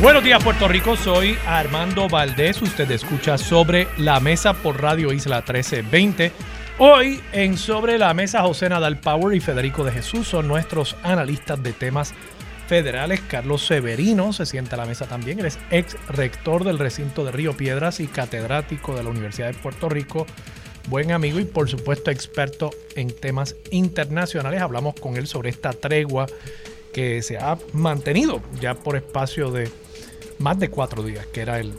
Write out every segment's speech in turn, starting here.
Buenos días Puerto Rico, soy Armando Valdés, usted escucha sobre la mesa por Radio Isla 1320. Hoy en Sobre la Mesa José Nadal Power y Federico de Jesús son nuestros analistas de temas federales. Carlos Severino se sienta a la mesa también, él es ex rector del recinto de Río Piedras y catedrático de la Universidad de Puerto Rico. Buen amigo y por supuesto experto en temas internacionales. Hablamos con él sobre esta tregua que se ha mantenido ya por espacio de más de cuatro días, que era el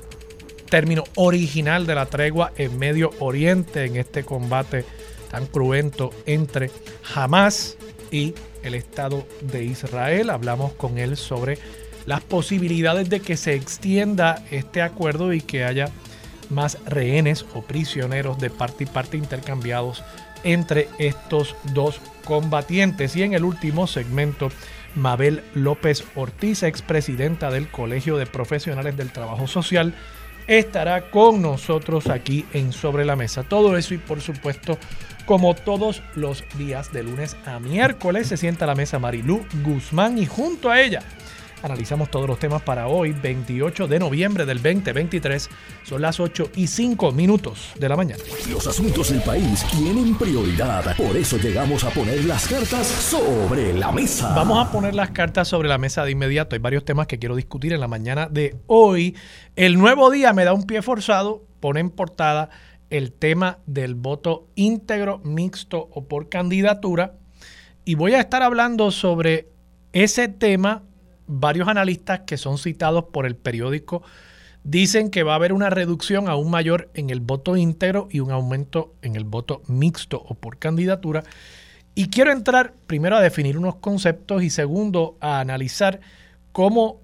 término original de la tregua en Medio Oriente, en este combate tan cruento entre Hamas y el Estado de Israel. Hablamos con él sobre las posibilidades de que se extienda este acuerdo y que haya más rehenes o prisioneros de parte y parte intercambiados entre estos dos combatientes. Y en el último segmento Mabel López Ortiz, expresidenta del Colegio de Profesionales del Trabajo Social, estará con nosotros aquí en Sobre la Mesa. Todo eso y por supuesto, como todos los días de lunes a miércoles, se sienta a la mesa Marilú Guzmán y junto a ella Analizamos todos los temas para hoy, 28 de noviembre del 2023. Son las 8 y 5 minutos de la mañana. Los asuntos del país tienen prioridad. Por eso llegamos a poner las cartas sobre la mesa. Vamos a poner las cartas sobre la mesa de inmediato. Hay varios temas que quiero discutir en la mañana de hoy. El nuevo día me da un pie forzado. Pone en portada el tema del voto íntegro, mixto o por candidatura. Y voy a estar hablando sobre ese tema varios analistas que son citados por el periódico dicen que va a haber una reducción aún mayor en el voto íntegro y un aumento en el voto mixto o por candidatura. Y quiero entrar primero a definir unos conceptos y segundo a analizar cómo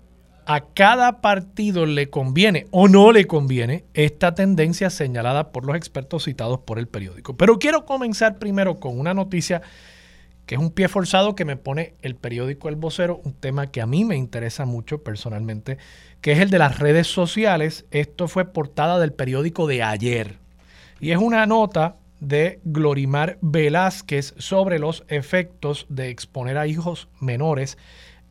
a cada partido le conviene o no le conviene esta tendencia señalada por los expertos citados por el periódico. Pero quiero comenzar primero con una noticia que es un pie forzado que me pone el periódico El Vocero, un tema que a mí me interesa mucho personalmente, que es el de las redes sociales. Esto fue portada del periódico de ayer. Y es una nota de Glorimar Velázquez sobre los efectos de exponer a hijos menores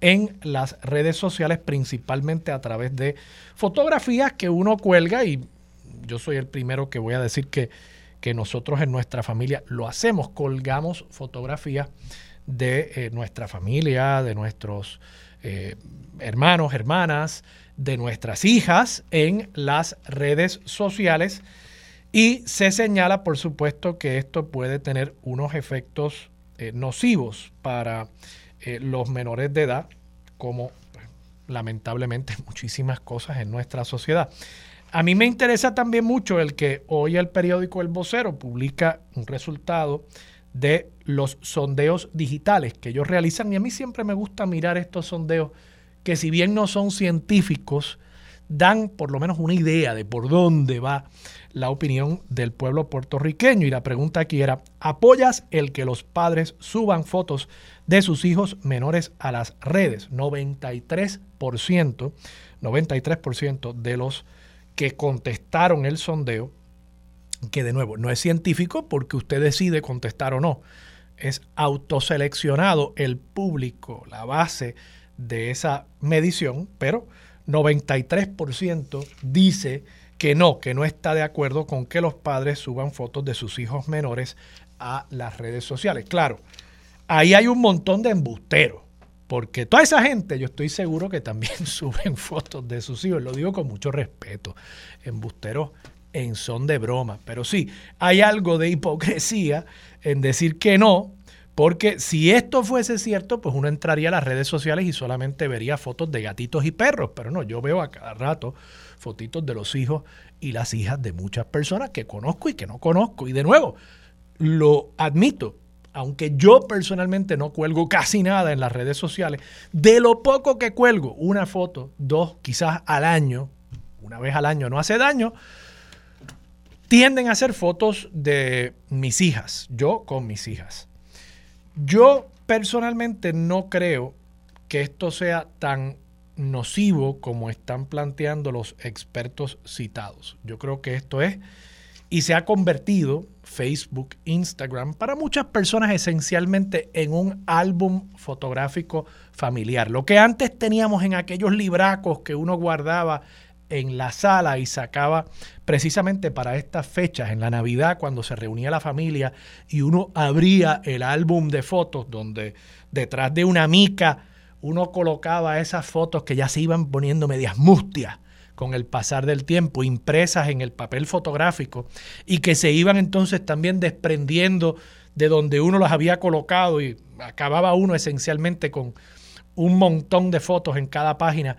en las redes sociales, principalmente a través de fotografías que uno cuelga y yo soy el primero que voy a decir que que nosotros en nuestra familia lo hacemos, colgamos fotografías de eh, nuestra familia, de nuestros eh, hermanos, hermanas, de nuestras hijas en las redes sociales y se señala, por supuesto, que esto puede tener unos efectos eh, nocivos para los menores de edad, como pues, lamentablemente muchísimas cosas en nuestra sociedad. A mí me interesa también mucho el que hoy el periódico El Vocero publica un resultado de los sondeos digitales que ellos realizan y a mí siempre me gusta mirar estos sondeos que si bien no son científicos, dan por lo menos una idea de por dónde va la opinión del pueblo puertorriqueño. Y la pregunta aquí era, ¿apoyas el que los padres suban fotos de sus hijos menores a las redes? 93%, 93% de los que contestaron el sondeo, que de nuevo no es científico porque usted decide contestar o no, es autoseleccionado el público, la base de esa medición, pero 93% dice que no, que no está de acuerdo con que los padres suban fotos de sus hijos menores a las redes sociales. Claro, ahí hay un montón de embusteros porque toda esa gente, yo estoy seguro que también suben fotos de sus hijos. Lo digo con mucho respeto. Embusteros en son de broma. Pero sí, hay algo de hipocresía en decir que no, porque si esto fuese cierto, pues uno entraría a las redes sociales y solamente vería fotos de gatitos y perros. Pero no, yo veo a cada rato fotitos de los hijos y las hijas de muchas personas que conozco y que no conozco. Y de nuevo, lo admito, aunque yo personalmente no cuelgo casi nada en las redes sociales, de lo poco que cuelgo, una foto, dos, quizás al año, una vez al año no hace daño, tienden a ser fotos de mis hijas, yo con mis hijas. Yo personalmente no creo que esto sea tan nocivo como están planteando los expertos citados. Yo creo que esto es y se ha convertido Facebook, Instagram, para muchas personas esencialmente en un álbum fotográfico familiar. Lo que antes teníamos en aquellos libracos que uno guardaba en la sala y sacaba precisamente para estas fechas, en la Navidad, cuando se reunía la familia y uno abría el álbum de fotos donde detrás de una mica uno colocaba esas fotos que ya se iban poniendo medias mustias con el pasar del tiempo, impresas en el papel fotográfico y que se iban entonces también desprendiendo de donde uno las había colocado y acababa uno esencialmente con un montón de fotos en cada página.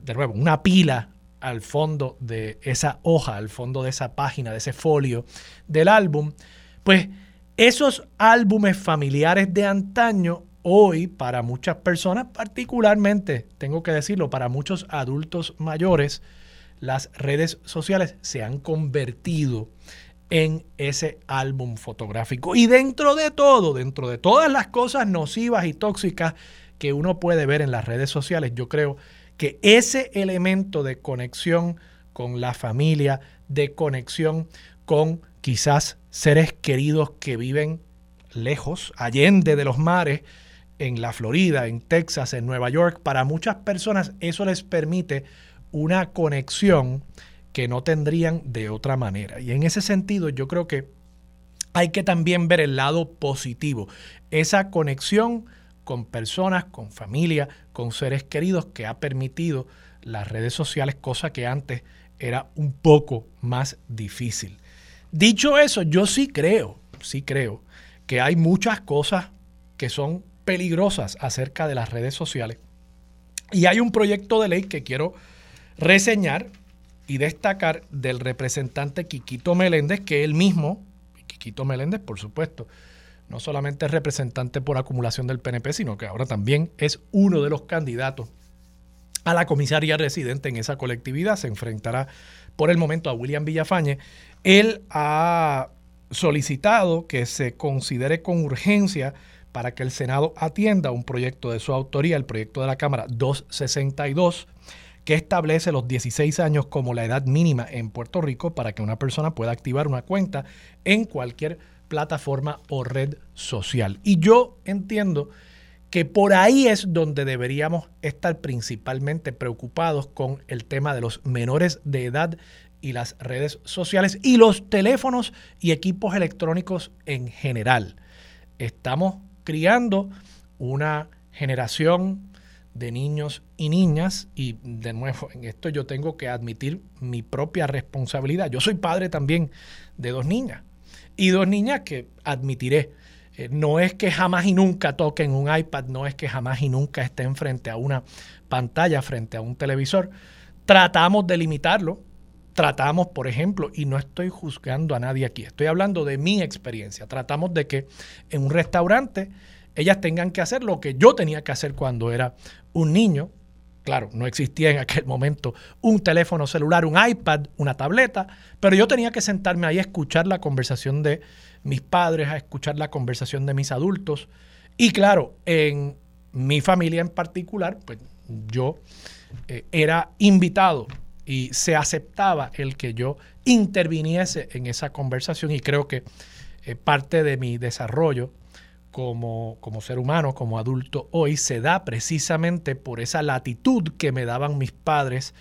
De nuevo, una pila al fondo de esa hoja, al fondo de esa página, de ese folio del álbum, pues esos álbumes familiares de antaño hoy para muchas personas, particularmente, tengo que decirlo, para muchos adultos mayores, las redes sociales se han convertido en ese álbum fotográfico. Y dentro de todo, dentro de todas las cosas nocivas y tóxicas que uno puede ver en las redes sociales, yo creo que ese elemento de conexión con la familia, de conexión con quizás seres queridos que viven lejos, allende de los mares, en la Florida, en Texas, en Nueva York, para muchas personas eso les permite una conexión que no tendrían de otra manera. Y en ese sentido yo creo que hay que también ver el lado positivo, esa conexión con personas, con familia, con seres queridos que ha permitido las redes sociales, cosa que antes era un poco más difícil. Dicho eso, yo sí creo, sí creo que hay muchas cosas que son peligrosas acerca de las redes sociales. Y hay un proyecto de ley que quiero reseñar y destacar del representante Quiquito Meléndez, que él mismo, Quiquito Meléndez, por supuesto, no solamente es representante por acumulación del PNP, sino que ahora también es uno de los candidatos a la comisaría residente en esa colectividad. Se enfrentará por el momento a William Villafañe. Él ha solicitado que se considere con urgencia para que el Senado atienda un proyecto de su autoría, el proyecto de la Cámara 262, que establece los 16 años como la edad mínima en Puerto Rico para que una persona pueda activar una cuenta en cualquier plataforma o red social. Y yo entiendo que por ahí es donde deberíamos estar principalmente preocupados con el tema de los menores de edad y las redes sociales y los teléfonos y equipos electrónicos en general. Estamos criando una generación de niños y niñas y de nuevo en esto yo tengo que admitir mi propia responsabilidad. Yo soy padre también de dos niñas y dos niñas que admitiré. Eh, no es que jamás y nunca toquen un iPad, no es que jamás y nunca estén frente a una pantalla, frente a un televisor. Tratamos de limitarlo, tratamos, por ejemplo, y no estoy juzgando a nadie aquí, estoy hablando de mi experiencia, tratamos de que en un restaurante ellas tengan que hacer lo que yo tenía que hacer cuando era un niño. Claro, no existía en aquel momento un teléfono celular, un iPad, una tableta, pero yo tenía que sentarme ahí a escuchar la conversación de mis padres, a escuchar la conversación de mis adultos. Y claro, en mi familia en particular, pues yo eh, era invitado y se aceptaba el que yo interviniese en esa conversación y creo que eh, parte de mi desarrollo como, como, ser humano, como adulto hoy, se da precisamente por esa latitud que me daban mis padres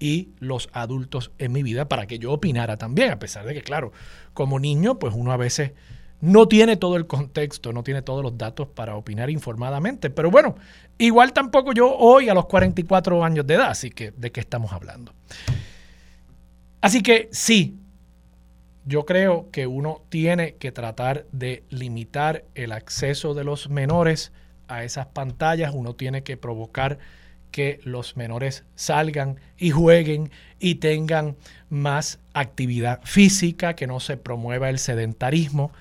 y los adultos en mi vida para que yo opinara también, a pesar de que, claro, como niño, pues uno a veces no tiene todo el contexto, no tiene todos los datos para opinar informadamente. Pero bueno, igual tampoco yo hoy a los 44 años de edad, así que ¿de qué estamos hablando? Así que sí, yo creo que uno tiene que tratar de limitar el acceso de los menores a esas pantallas, uno tiene que provocar que los menores salgan y jueguen y tengan más actividad física, que no se promueva el sedentarismo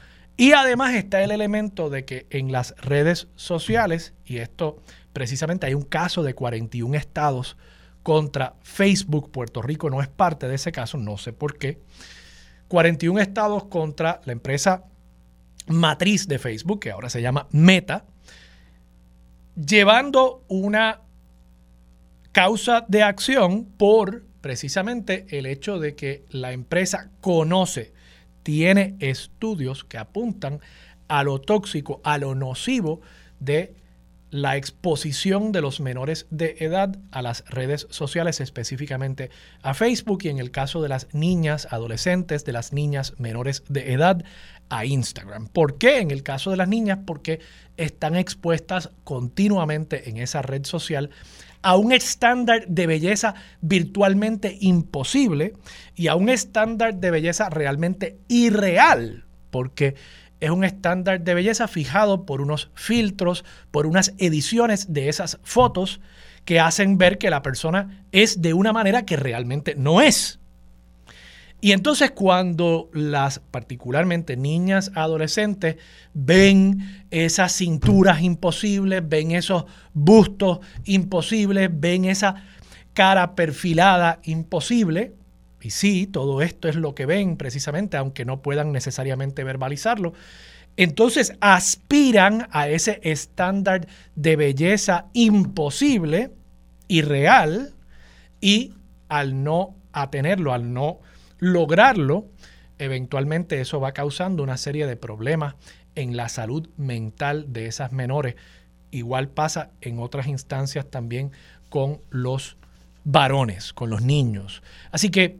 y además está el elemento de que en las redes sociales, y esto precisamente hay un caso de 41 estados contra Facebook, Puerto Rico no es parte de ese caso, no sé por qué, 41 estados contra la empresa matriz de Facebook, que ahora se llama Meta, llevando una causa de acción por precisamente el hecho de que la empresa conoce, tiene estudios que apuntan a lo tóxico, a lo nocivo de la exposición de los menores de edad a las redes sociales, específicamente a Facebook y en el caso de las niñas adolescentes, de las niñas menores de edad, a Instagram. ¿Por qué en el caso de las niñas? Porque están expuestas continuamente en esa red social a un estándar de belleza virtualmente imposible y a un estándar de belleza realmente irreal, porque es un estándar de belleza fijado por unos filtros, por unas ediciones de esas fotos que hacen ver que la persona es de una manera que realmente no es. Y entonces cuando las, particularmente niñas, adolescentes, ven esas cinturas imposibles, ven esos bustos imposibles, ven esa cara perfilada imposible, y sí, todo esto es lo que ven precisamente, aunque no puedan necesariamente verbalizarlo. Entonces aspiran a ese estándar de belleza imposible, irreal, y al no atenerlo, al no lograrlo, eventualmente eso va causando una serie de problemas en la salud mental de esas menores. Igual pasa en otras instancias también con los varones, con los niños. Así que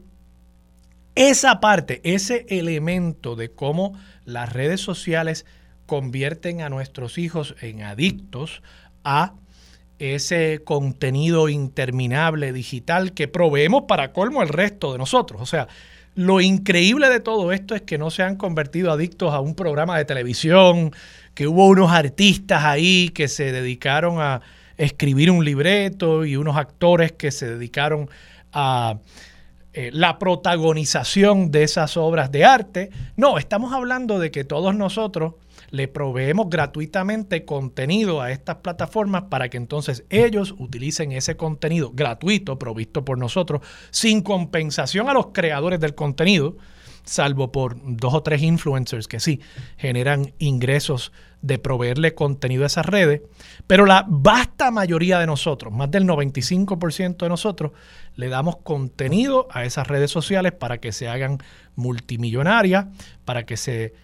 esa parte, ese elemento de cómo las redes sociales convierten a nuestros hijos en adictos a ese contenido interminable digital que proveemos para colmo el resto de nosotros. O sea, lo increíble de todo esto es que no se han convertido adictos a un programa de televisión, que hubo unos artistas ahí que se dedicaron a escribir un libreto y unos actores que se dedicaron a eh, la protagonización de esas obras de arte. No, estamos hablando de que todos nosotros le proveemos gratuitamente contenido a estas plataformas para que entonces ellos utilicen ese contenido gratuito provisto por nosotros sin compensación a los creadores del contenido, salvo por dos o tres influencers que sí generan ingresos de proveerle contenido a esas redes, pero la vasta mayoría de nosotros, más del 95% de nosotros, le damos contenido a esas redes sociales para que se hagan multimillonarias, para que se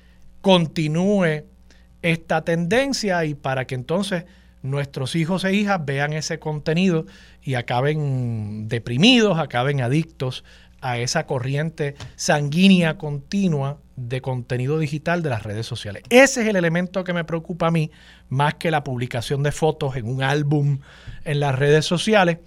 continúe esta tendencia y para que entonces nuestros hijos e hijas vean ese contenido y acaben deprimidos, acaben adictos a esa corriente sanguínea continua de contenido digital de las redes sociales. Ese es el elemento que me preocupa a mí, más que la publicación de fotos en un álbum en las redes sociales.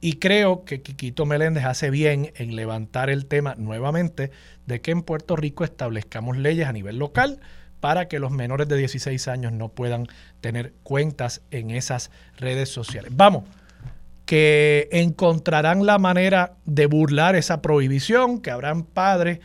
Y creo que Quiquito Meléndez hace bien en levantar el tema nuevamente de que en Puerto Rico establezcamos leyes a nivel local para que los menores de 16 años no puedan tener cuentas en esas redes sociales. Vamos, que encontrarán la manera de burlar esa prohibición, que habrán padres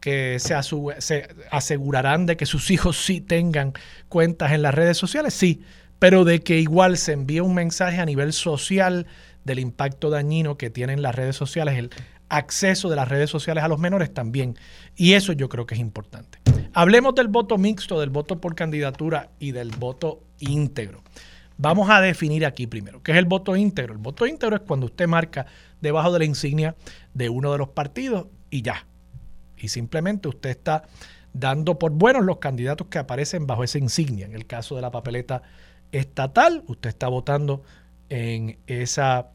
que se, se, asegurarán de que sus hijos sí tengan cuentas en las redes sociales, sí, pero de que igual se envíe un mensaje a nivel social del impacto dañino que tienen las redes sociales, acceso de las redes sociales a los menores también. Y eso yo creo que es importante. Hablemos del voto mixto, del voto por candidatura y del voto íntegro. Vamos a definir aquí primero, ¿qué es el voto íntegro? El voto íntegro es cuando usted marca debajo de la insignia de uno de los partidos y ya. Y simplemente usted está dando por buenos los candidatos que aparecen bajo esa insignia. En el caso de la papeleta estatal, usted está votando en esa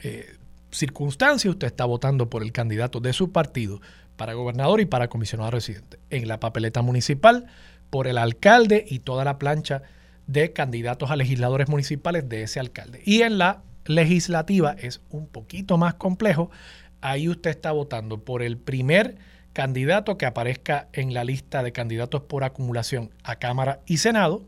eh, circunstancia, usted está votando por el candidato de su partido para gobernador y para comisionado residente. En la papeleta municipal, por el alcalde y toda la plancha de candidatos a legisladores municipales de ese alcalde. Y en la legislativa es un poquito más complejo. Ahí usted está votando por el primer candidato que aparezca en la lista de candidatos por acumulación a Cámara y Senado.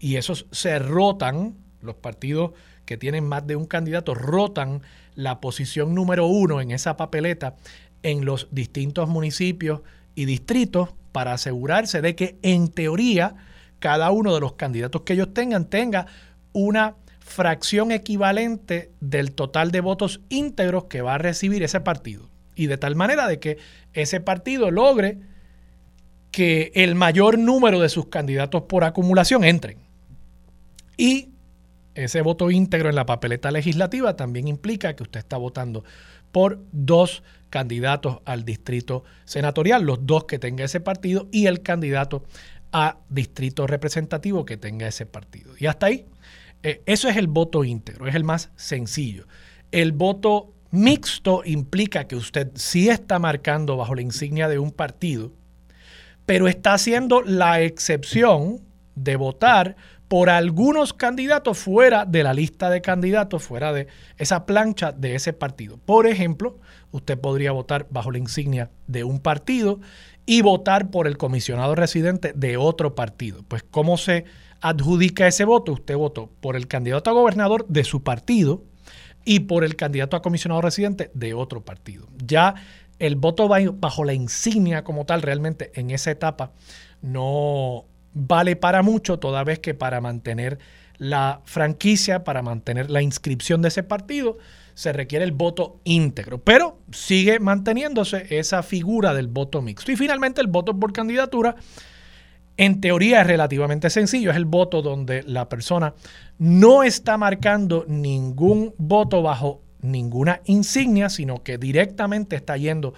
Y esos se rotan, los partidos que tienen más de un candidato rotan la posición número uno en esa papeleta en los distintos municipios y distritos para asegurarse de que en teoría cada uno de los candidatos que ellos tengan tenga una fracción equivalente del total de votos íntegros que va a recibir ese partido. y de tal manera de que ese partido logre que el mayor número de sus candidatos por acumulación entren. Y ese voto íntegro en la papeleta legislativa también implica que usted está votando por dos candidatos al distrito senatorial, los dos que tenga ese partido y el candidato a distrito representativo que tenga ese partido. Y hasta ahí, eh, eso es el voto íntegro, es el más sencillo. El voto mixto implica que usted sí está marcando bajo la insignia de un partido, pero está haciendo la excepción de votar por algunos candidatos fuera de la lista de candidatos, fuera de esa plancha de ese partido. Por ejemplo, usted podría votar bajo la insignia de un partido y votar por el comisionado residente de otro partido. Pues, ¿cómo se adjudica ese voto? Usted votó por el candidato a gobernador de su partido y por el candidato a comisionado residente de otro partido. Ya el voto bajo la insignia como tal realmente en esa etapa no vale para mucho, toda vez que para mantener la franquicia, para mantener la inscripción de ese partido, se requiere el voto íntegro, pero sigue manteniéndose esa figura del voto mixto. Y finalmente el voto por candidatura, en teoría es relativamente sencillo, es el voto donde la persona no está marcando ningún voto bajo ninguna insignia, sino que directamente está yendo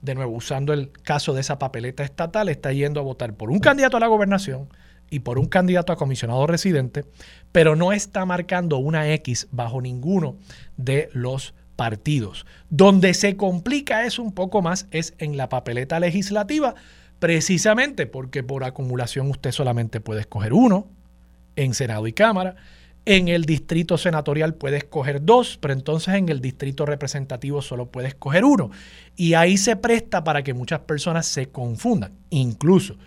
de nuevo, usando el caso de esa papeleta estatal, está yendo a votar por un candidato a la gobernación y por un candidato a comisionado residente, pero no está marcando una X bajo ninguno de los partidos. Donde se complica eso un poco más es en la papeleta legislativa, precisamente porque por acumulación usted solamente puede escoger uno en Senado y Cámara en el distrito senatorial puedes escoger dos, pero entonces en el distrito representativo solo puedes escoger uno. Y ahí se presta para que muchas personas se confundan. Incluso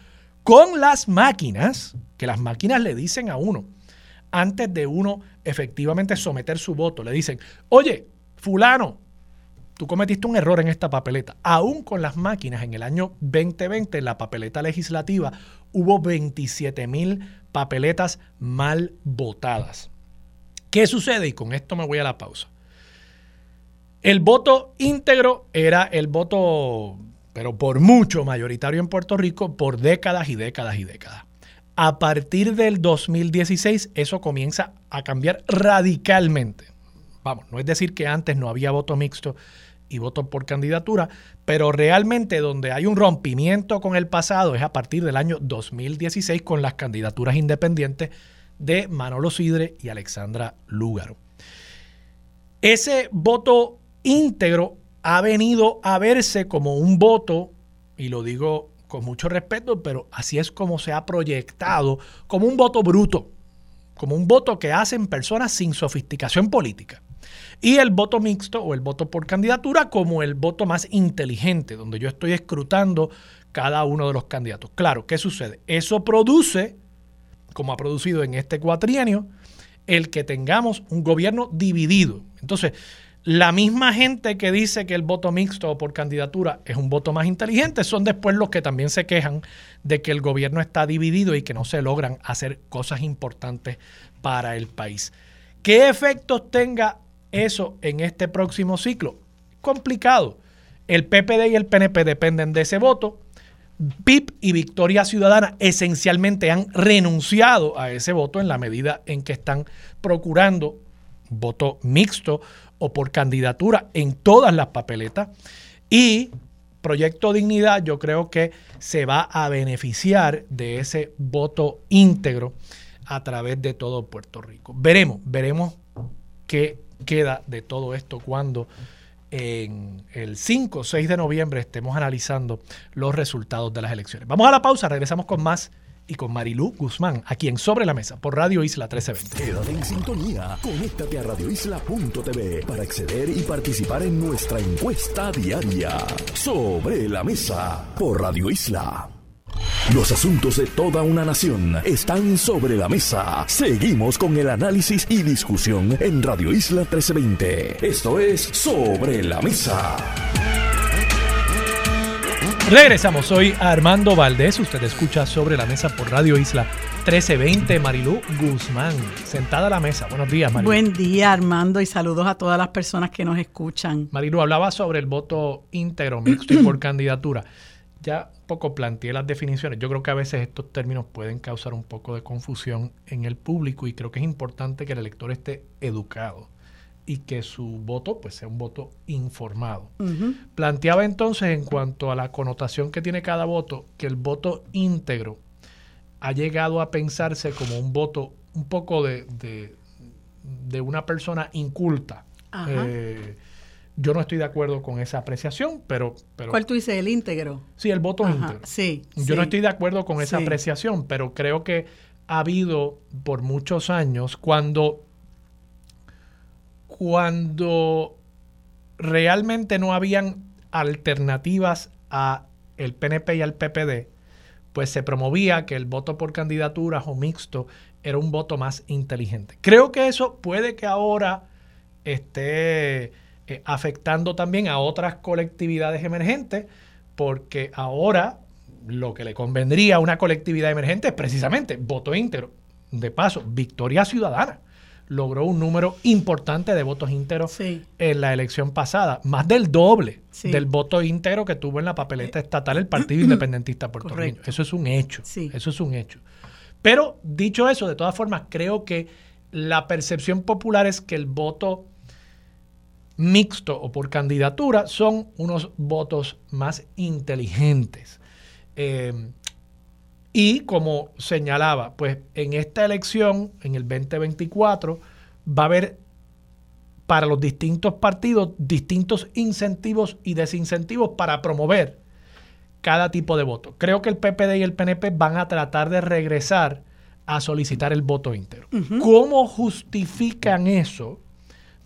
con las máquinas, que las máquinas le dicen a uno, antes de uno efectivamente someter su voto, le dicen, oye, fulano, tú cometiste un error en esta papeleta. Aún con las máquinas, en el año 2020, en la papeleta legislativa, hubo 27 mil papeletas mal votadas. ¿Qué sucede? Y con esto me voy a la pausa. El voto íntegro era el voto, pero por mucho mayoritario en Puerto Rico, por décadas y décadas y décadas. A partir del 2016 eso comienza a cambiar radicalmente. Vamos, no es decir que antes no había voto mixto y voto por candidatura, pero realmente donde hay un rompimiento con el pasado es a partir del año 2016 con las candidaturas independientes de Manolo Sidre y Alexandra Lúgaro. Ese voto íntegro ha venido a verse como un voto, y lo digo con mucho respeto, pero así es como se ha proyectado, como un voto bruto, como un voto que hacen personas sin sofisticación política. Y el voto mixto o el voto por candidatura como el voto más inteligente, donde yo estoy escrutando cada uno de los candidatos. Claro, ¿qué sucede? Eso produce, como ha producido en este cuatrienio, el que tengamos un gobierno dividido. Entonces, la misma gente que dice que el voto mixto por candidatura es un voto más inteligente son después los que también se quejan de que el gobierno está dividido y que no se logran hacer cosas importantes para el país. ¿Qué efectos tenga eso en este próximo ciclo? Complicado. El PPD y el PNP dependen de ese voto. PIP y Victoria Ciudadana esencialmente han renunciado a ese voto en la medida en que están procurando voto mixto o por candidatura en todas las papeletas. Y Proyecto Dignidad yo creo que se va a beneficiar de ese voto íntegro a través de todo Puerto Rico. Veremos, veremos qué queda de todo esto cuando en el 5 o 6 de noviembre estemos analizando los resultados de las elecciones. Vamos a la pausa, regresamos con más y con Marilú Guzmán, aquí en Sobre la Mesa, por Radio Isla 1320. Quédate en sintonía, conéctate a radioisla.tv para acceder y participar en nuestra encuesta diaria. Sobre la Mesa, por Radio Isla. Los asuntos de toda una nación están sobre la mesa. Seguimos con el análisis y discusión en Radio Isla 1320. Esto es Sobre la Mesa. Regresamos, soy Armando Valdés, usted escucha sobre la mesa por Radio Isla 1320, Marilú Guzmán, sentada a la mesa. Buenos días, Marilú. Buen día, Armando, y saludos a todas las personas que nos escuchan. Marilú, hablaba sobre el voto íntegro, mixto y por candidatura. Ya un poco planteé las definiciones. Yo creo que a veces estos términos pueden causar un poco de confusión en el público y creo que es importante que el elector esté educado y que su voto pues sea un voto informado. Planteaba entonces en cuanto a la connotación que tiene cada voto, que el voto íntegro ha llegado a pensarse como un voto un poco de, de, una persona inculta. Eh, yo no estoy de acuerdo con esa apreciación, pero... pero ¿Cuál tú dices? ¿El íntegro? Sí, el voto íntegro. Sí. Yo no estoy de acuerdo con esa apreciación, pero creo que ha habido por muchos años cuando cuando realmente no habían alternativas a el PNP y al PPD, pues se promovía que el voto por candidaturas o mixto era un voto más inteligente. Creo que eso puede que ahora esté eh, afectando también a otras colectividades emergentes, porque ahora lo que le convendría a una colectividad emergente es precisamente voto íntegro. De paso, victoria ciudadana logró un número importante de votos íntegros en la elección pasada, más del doble del voto íntegro que tuvo en la papeleta eh, estatal el Partido Independentista puertorriqueño. Eso es un hecho. Eso es un hecho. Pero dicho eso, de todas formas, creo que la percepción popular es que el voto mixto o por candidatura son unos votos más inteligentes. Eh, y como señalaba, pues en esta elección, en el 2024, va a haber para los distintos partidos distintos incentivos y desincentivos para promover cada tipo de voto. Creo que el PPD y el PNP van a tratar de regresar a solicitar el voto íntegro. ¿Cómo justifican eso?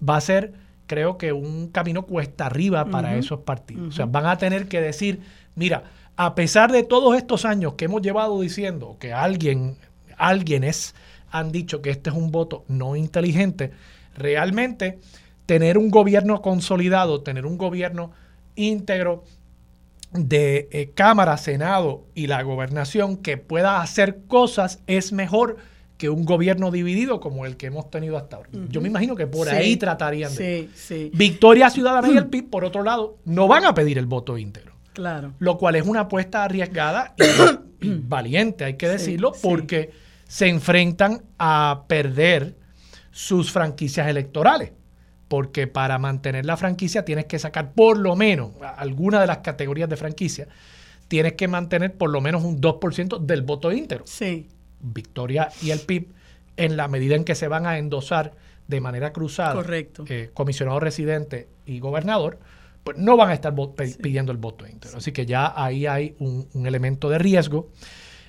Va a ser, creo que, un camino cuesta arriba para esos partidos. O sea, van a tener que decir, mira, a pesar de todos estos años que hemos llevado diciendo que alguien, alguienes han dicho que este es un voto no inteligente, realmente tener un gobierno consolidado, tener un gobierno íntegro de eh, Cámara, Senado y la gobernación que pueda hacer cosas es mejor que un gobierno dividido como el que hemos tenido hasta ahora. Yo me imagino que por ahí tratarían de... Victoria Ciudadana y el PIB, por otro lado, no van a pedir el voto íntegro. Claro. Lo cual es una apuesta arriesgada y, valiente, hay que decirlo, porque se enfrentan a perder sus franquicias electorales. Porque para mantener la franquicia tienes que sacar por lo menos alguna de las categorías de franquicia, tienes que mantener por lo menos un 2% del voto íntegro. Sí. Victoria y el PIB, en la medida en que se van a endosar de manera cruzada, Correcto. Eh, comisionado residente y gobernador, pues no van a estar pidiendo el voto íntegro. Así que ya ahí hay un, elemento de riesgo.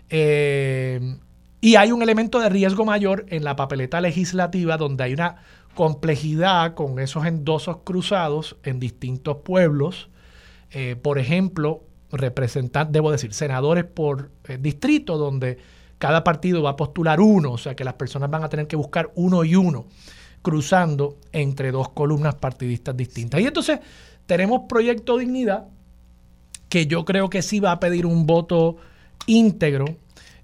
Eh, y hay un elemento de riesgo mayor en la papeleta legislativa donde hay una complejidad con esos endosos cruzados en distintos pueblos. Eh, por ejemplo, representantes, debo decir, senadores por distrito, donde cada partido va a postular uno, o sea que las personas van a tener que buscar uno y uno, cruzando entre dos columnas partidistas distintas. Y entonces tenemos Proyecto Dignidad, que yo creo que sí va a pedir un voto íntegro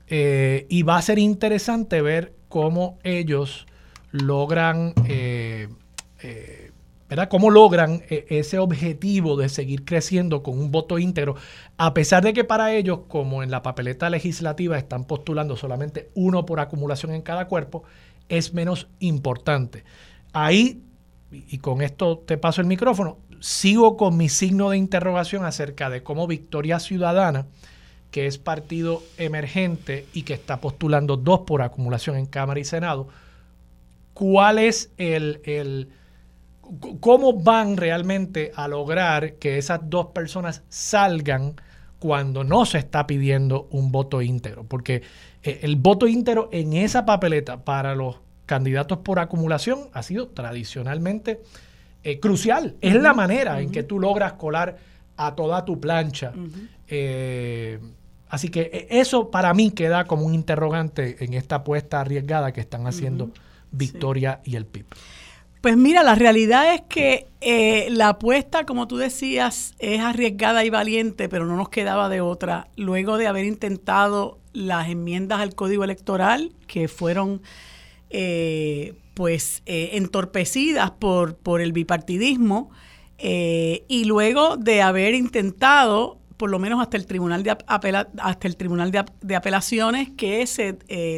eh, y va a ser interesante ver cómo ellos logran, eh, eh, Cómo logran ese objetivo de seguir creciendo con un voto íntegro, a pesar de que para ellos, como en la papeleta legislativa están postulando solamente uno por acumulación en cada cuerpo, es menos importante. Ahí, y con esto te paso el micrófono, sigo con mi signo de interrogación acerca de cómo Victoria Ciudadana, que es partido emergente y que está postulando dos por acumulación en Cámara y Senado, cuál es el cómo van realmente a lograr que esas dos personas salgan cuando no se está pidiendo un voto íntegro, porque eh, el voto íntegro en esa papeleta para los candidatos por acumulación ha sido tradicionalmente eh, crucial. Es la manera en que tú logras colar a toda tu plancha. Eh, así que eso para mí queda como un interrogante en esta apuesta arriesgada que están haciendo Victoria y el PIB. Pues mira, la realidad es que eh, la apuesta, como tú decías, es arriesgada y valiente, pero no nos quedaba de otra. Luego de haber intentado las enmiendas al código electoral, que fueron eh, pues eh, entorpecidas por, por el bipartidismo, y luego de haber intentado por lo menos hasta el tribunal de hasta el tribunal de, apelaciones que se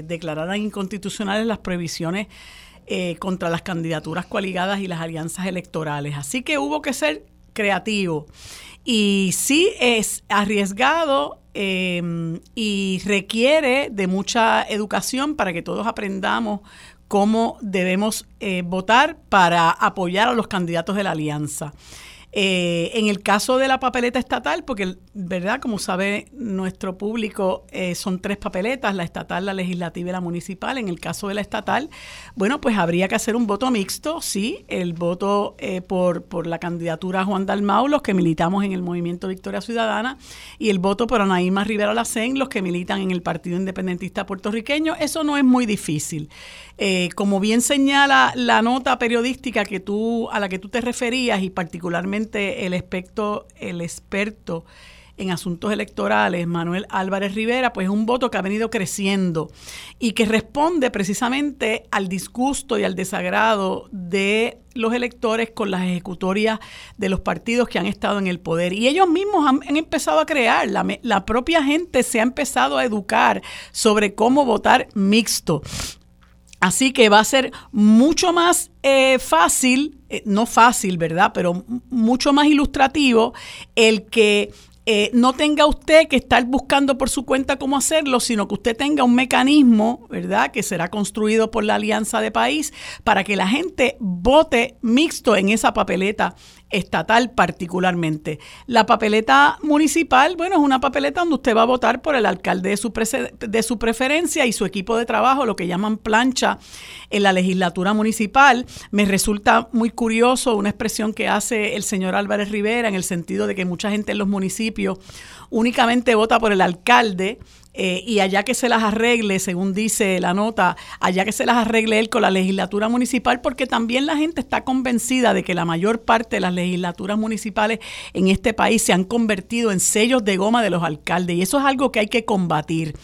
declararan inconstitucionales las prohibiciones eh, contra las candidaturas coaligadas y las alianzas electorales. Así que hubo que ser creativo. Y sí es arriesgado em, y requiere de mucha educación para que todos aprendamos cómo debemos eh, votar para apoyar a los candidatos de la alianza. Eh, en el caso de la papeleta estatal, porque, ¿verdad? Como sabe nuestro público, eh, son tres papeletas, la estatal, la legislativa y la municipal. En el caso de la estatal, bueno, pues habría que hacer un voto mixto, sí, el voto eh, por, por la candidatura Juan Dalmau, los que militamos en el Movimiento Victoria Ciudadana, y el voto por Anaíma Rivera Lacén, los que militan en el Partido Independentista Puertorriqueño. Eso no es muy difícil. como bien señala la nota periodística que tú, a la que tú te referías y particularmente el experto, el experto en asuntos electorales, Manuel Álvarez Rivera, pues es un voto que ha venido creciendo y que responde precisamente al disgusto y al desagrado de los electores con las ejecutorias de los partidos que han estado en el poder. Y ellos mismos han, empezado a crear, la, propia gente se ha empezado a educar sobre cómo votar mixto. Así que va a ser mucho más eh, fácil, eh, no fácil, ¿verdad? Pero mucho más ilustrativo el que eh, no tenga usted que estar buscando por su cuenta cómo hacerlo, sino que usted tenga un mecanismo, ¿verdad?, que será construido por la Alianza de País para que la gente vote mixto en esa papeleta estatal particularmente. La papeleta municipal, bueno, es una papeleta donde usted va a votar por el alcalde de su, de su preferencia y su equipo de trabajo, lo que llaman plancha en la legislatura municipal. Me resulta muy curioso una expresión que hace el señor Álvarez Rivera en el sentido de que mucha gente en los municipios únicamente vota por el alcalde eh, y allá que se las arregle, según dice la nota, allá que se las arregle él con la legislatura municipal, porque también la gente está convencida de que la mayor parte de las legislaturas municipales en este país se han convertido en sellos de goma de los alcaldes y eso es algo que hay que combatir.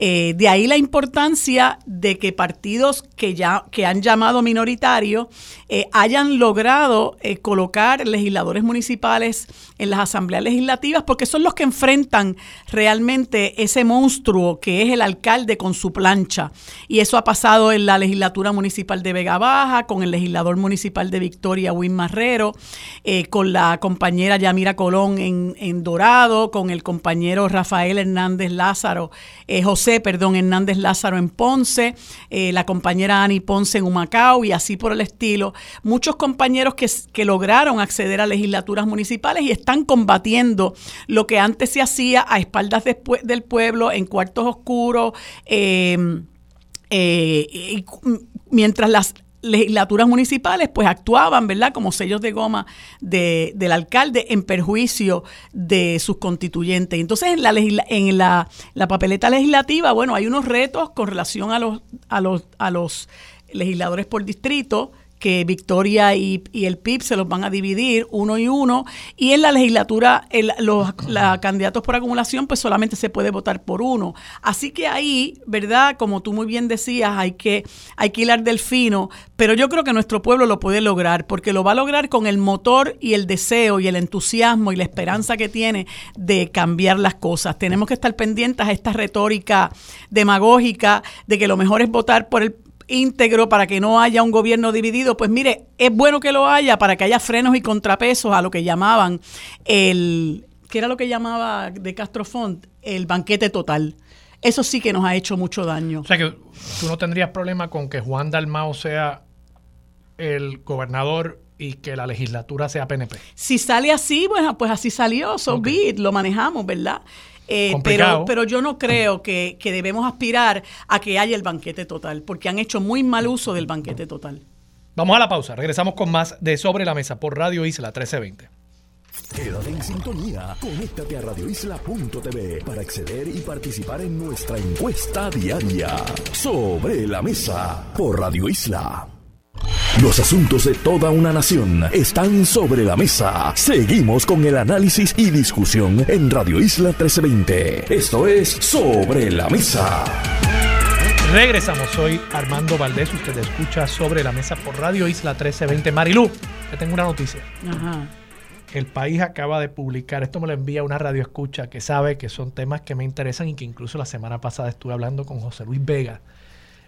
Eh, de ahí la importancia de que partidos que ya que han llamado minoritarios eh, hayan logrado colocar legisladores municipales en las asambleas legislativas, porque son los que enfrentan realmente ese monstruo que es el alcalde con su plancha. Y eso ha pasado en la legislatura municipal de Vega Baja, con el legislador municipal de Victoria, Win Marrero, eh, con la compañera Yamira Colón en, Dorado, con el compañero Rafael Hernández Lázaro, eh, Perdón, Hernández Lázaro en Ponce, eh, la compañera Ani Ponce en Humacao y así por el estilo. Muchos compañeros que, lograron acceder a legislaturas municipales y están combatiendo lo que antes se hacía a espaldas del pueblo, en cuartos oscuros, em, eh, mientras las legislaturas municipales pues actuaban, ¿verdad?, como sellos de goma del alcalde en perjuicio de sus constituyentes. Entonces, en la, en la, la papeleta legislativa, bueno, hay unos retos con relación a los, a los, a los legisladores por distrito, que Victoria y, el PIB se los van a dividir uno y uno, y en la legislatura los candidatos por acumulación pues solamente se puede votar por uno. Así que ahí, ¿verdad? Como tú muy bien decías, hay que, hay que hilar del fino, pero yo creo que nuestro pueblo lo puede lograr, porque lo va a lograr con el motor y el deseo y el entusiasmo y la esperanza que tiene de cambiar las cosas. Tenemos que estar pendientes a esta retórica demagógica de que lo mejor es votar por el íntegro para que no haya un gobierno dividido, pues mire, es bueno que lo haya para que haya frenos y contrapesos a lo que llamaban el, ¿qué era lo que llamaba de Castro Font? El banquete total. Eso sí que nos ha hecho mucho daño. O sea que tú no tendrías problema con que Juan Dalmao sea el gobernador y que la legislatura sea PNP. Si sale así, bueno, pues así salió, so lo manejamos, ¿verdad? Eh, pero, pero yo no creo que, debemos aspirar a que haya el banquete total, porque han hecho muy mal uso del banquete total. Vamos a la pausa, regresamos con más de Sobre la Mesa por Radio Isla 1320. Quédate en sintonía, conéctate a radioisla.tv para acceder y participar en nuestra encuesta diaria. Sobre la Mesa por Radio Isla. Los asuntos de toda una nación están sobre la mesa. Seguimos con el análisis y discusión en Radio Isla 1320. Esto es Sobre la Mesa. Regresamos, soy Armando Valdés, usted escucha Sobre la Mesa por Radio Isla 1320. Marilú, te tengo una noticia. Ajá. El país acaba de publicar, esto me lo envía una radio escucha que sabe que son temas que me interesan y que incluso la semana pasada estuve hablando con José Luis Vega,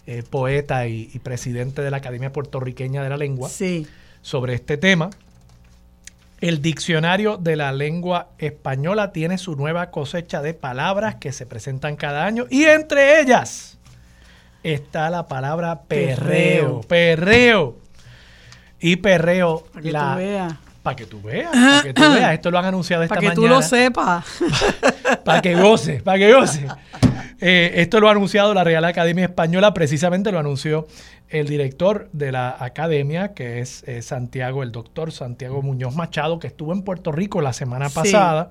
eh, poeta y, y presidente de la Academia Puertorriqueña de la Lengua, Sí. sobre este tema. El diccionario de la lengua española tiene su nueva cosecha de palabras que se presentan cada año y entre ellas está la palabra perreo. Perreo. Y perreo. Para que la-. Para que tú veas, para que tú veas. Esto lo han anunciado esta Para que mañana. tú lo sepas. Para que goce, para que goce. Eh, esto lo ha anunciado la Real Academia Española, precisamente lo anunció el director de la academia, que es eh, Santiago, el doctor Santiago Muñoz Machado, que estuvo en Puerto Rico la semana Sí. pasada.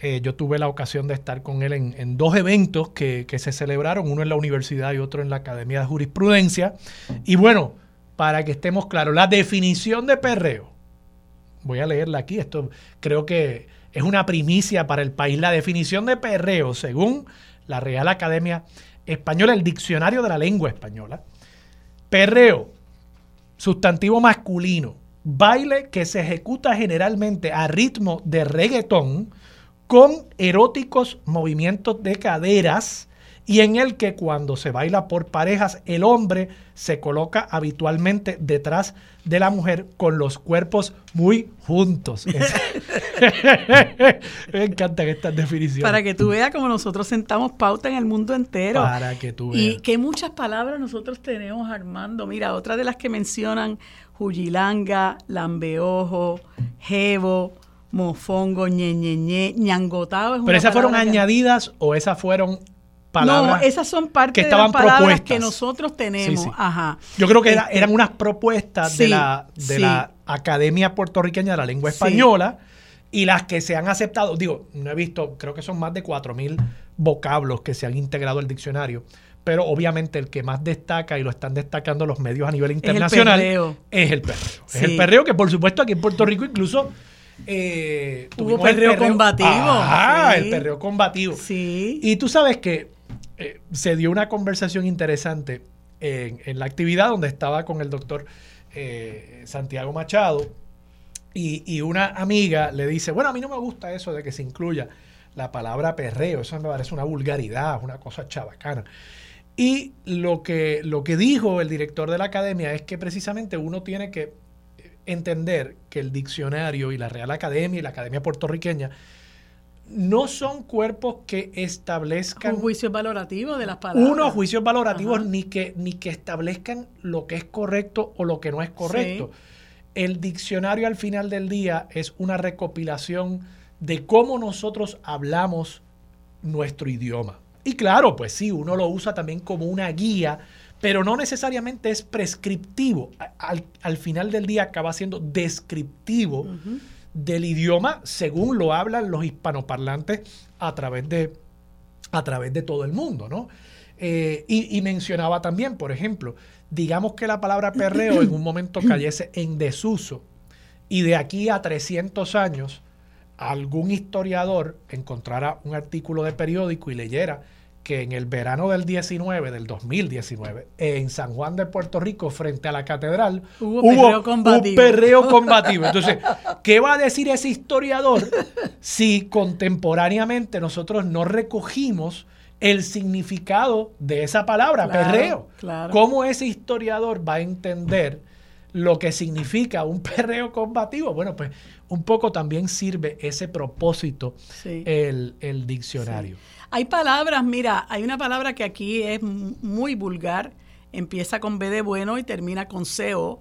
Eh, yo tuve la ocasión de estar con él en, en dos eventos que, que se celebraron, uno en la universidad y otro en la Academia de Jurisprudencia. Y bueno, para que estemos claros, la definición de perreo, voy a leerla aquí, esto creo que es una primicia para el país. La definición de perreo, según la Real Academia Española, el Diccionario de la Lengua Española, perreo, sustantivo masculino, baile que se ejecuta generalmente a ritmo de reggaetón con eróticos movimientos de caderas y en el que cuando se baila por parejas el hombre se coloca habitualmente detrás de la mujer con los cuerpos muy juntos. Me encantan estas definiciones. Para que tú veas como nosotros sentamos pauta en el mundo entero. Para que tú Y veas. que muchas palabras nosotros tenemos, Armando. Mira, otra de las que mencionan, Juyilanga, Lambeojo, Jevo, Mofongo, ñeñeñe, ñangotao. es Pero esas fueron que- añadidas o esas fueron palabras. No, esas son parte que de estaban las palabras propuestas. que nosotros tenemos. Sí, sí. Ajá. Yo creo que era- Este, eran unas propuestas de, la, de la Academia Puertorriqueña de la Lengua. Española y las que se han aceptado, digo, no he visto, creo que son más de 4.000 vocablos que se han integrado al diccionario, pero obviamente el que más destaca y lo están destacando los medios a nivel el internacional perreo. es el perreo. Es el perreo que por supuesto aquí en Puerto Rico incluso... eh, Hubo tuvimos el perreo combativo, sí. el perreo combativo. Sí. Y tú sabes que eh, se dio una conversación interesante en, la actividad donde estaba con el doctor eh, Santiago Machado y, y una amiga le dice, bueno, a mí no me gusta eso de que se incluya la palabra perreo, eso me parece una vulgaridad, una cosa chabacana. Y lo que, lo que dijo el director de la academia es que precisamente uno tiene que entender que el diccionario y la Real Academia y la Academia Puertorriqueña no son cuerpos que establezcan un juicio valorativo de las palabras. unos juicios valorativos Ajá. ni que, ni que establezcan lo que es correcto o lo que no es correcto. El diccionario al final del día es una recopilación de cómo nosotros hablamos nuestro idioma. Y claro, pues sí, uno lo usa también como una guía, pero no necesariamente es prescriptivo. Al, al final del día acaba siendo descriptivo. Del idioma según lo hablan los hispanoparlantes a través de, a través de todo el mundo, ¿no? Eh, y, y mencionaba también, por ejemplo, digamos que la palabra perreo en un momento cayese en desuso y de aquí a 300 años algún historiador encontrara un artículo de periódico y leyera que en el verano del 19, del 2019, en San Juan de Puerto Rico, frente a la catedral, Hubo perreo un combativo. perreo combativo. Entonces, ¿qué va a decir ese historiador si contemporáneamente nosotros no recogimos el significado de esa palabra, Claro, perreo? claro. ¿Cómo ese historiador va a entender lo que significa un perreo combativo? Bueno, pues un poco también sirve ese propósito Sí. el, el diccionario. Hay palabras, mira, hay una palabra que aquí es muy vulgar, empieza con B de bueno y termina con CO.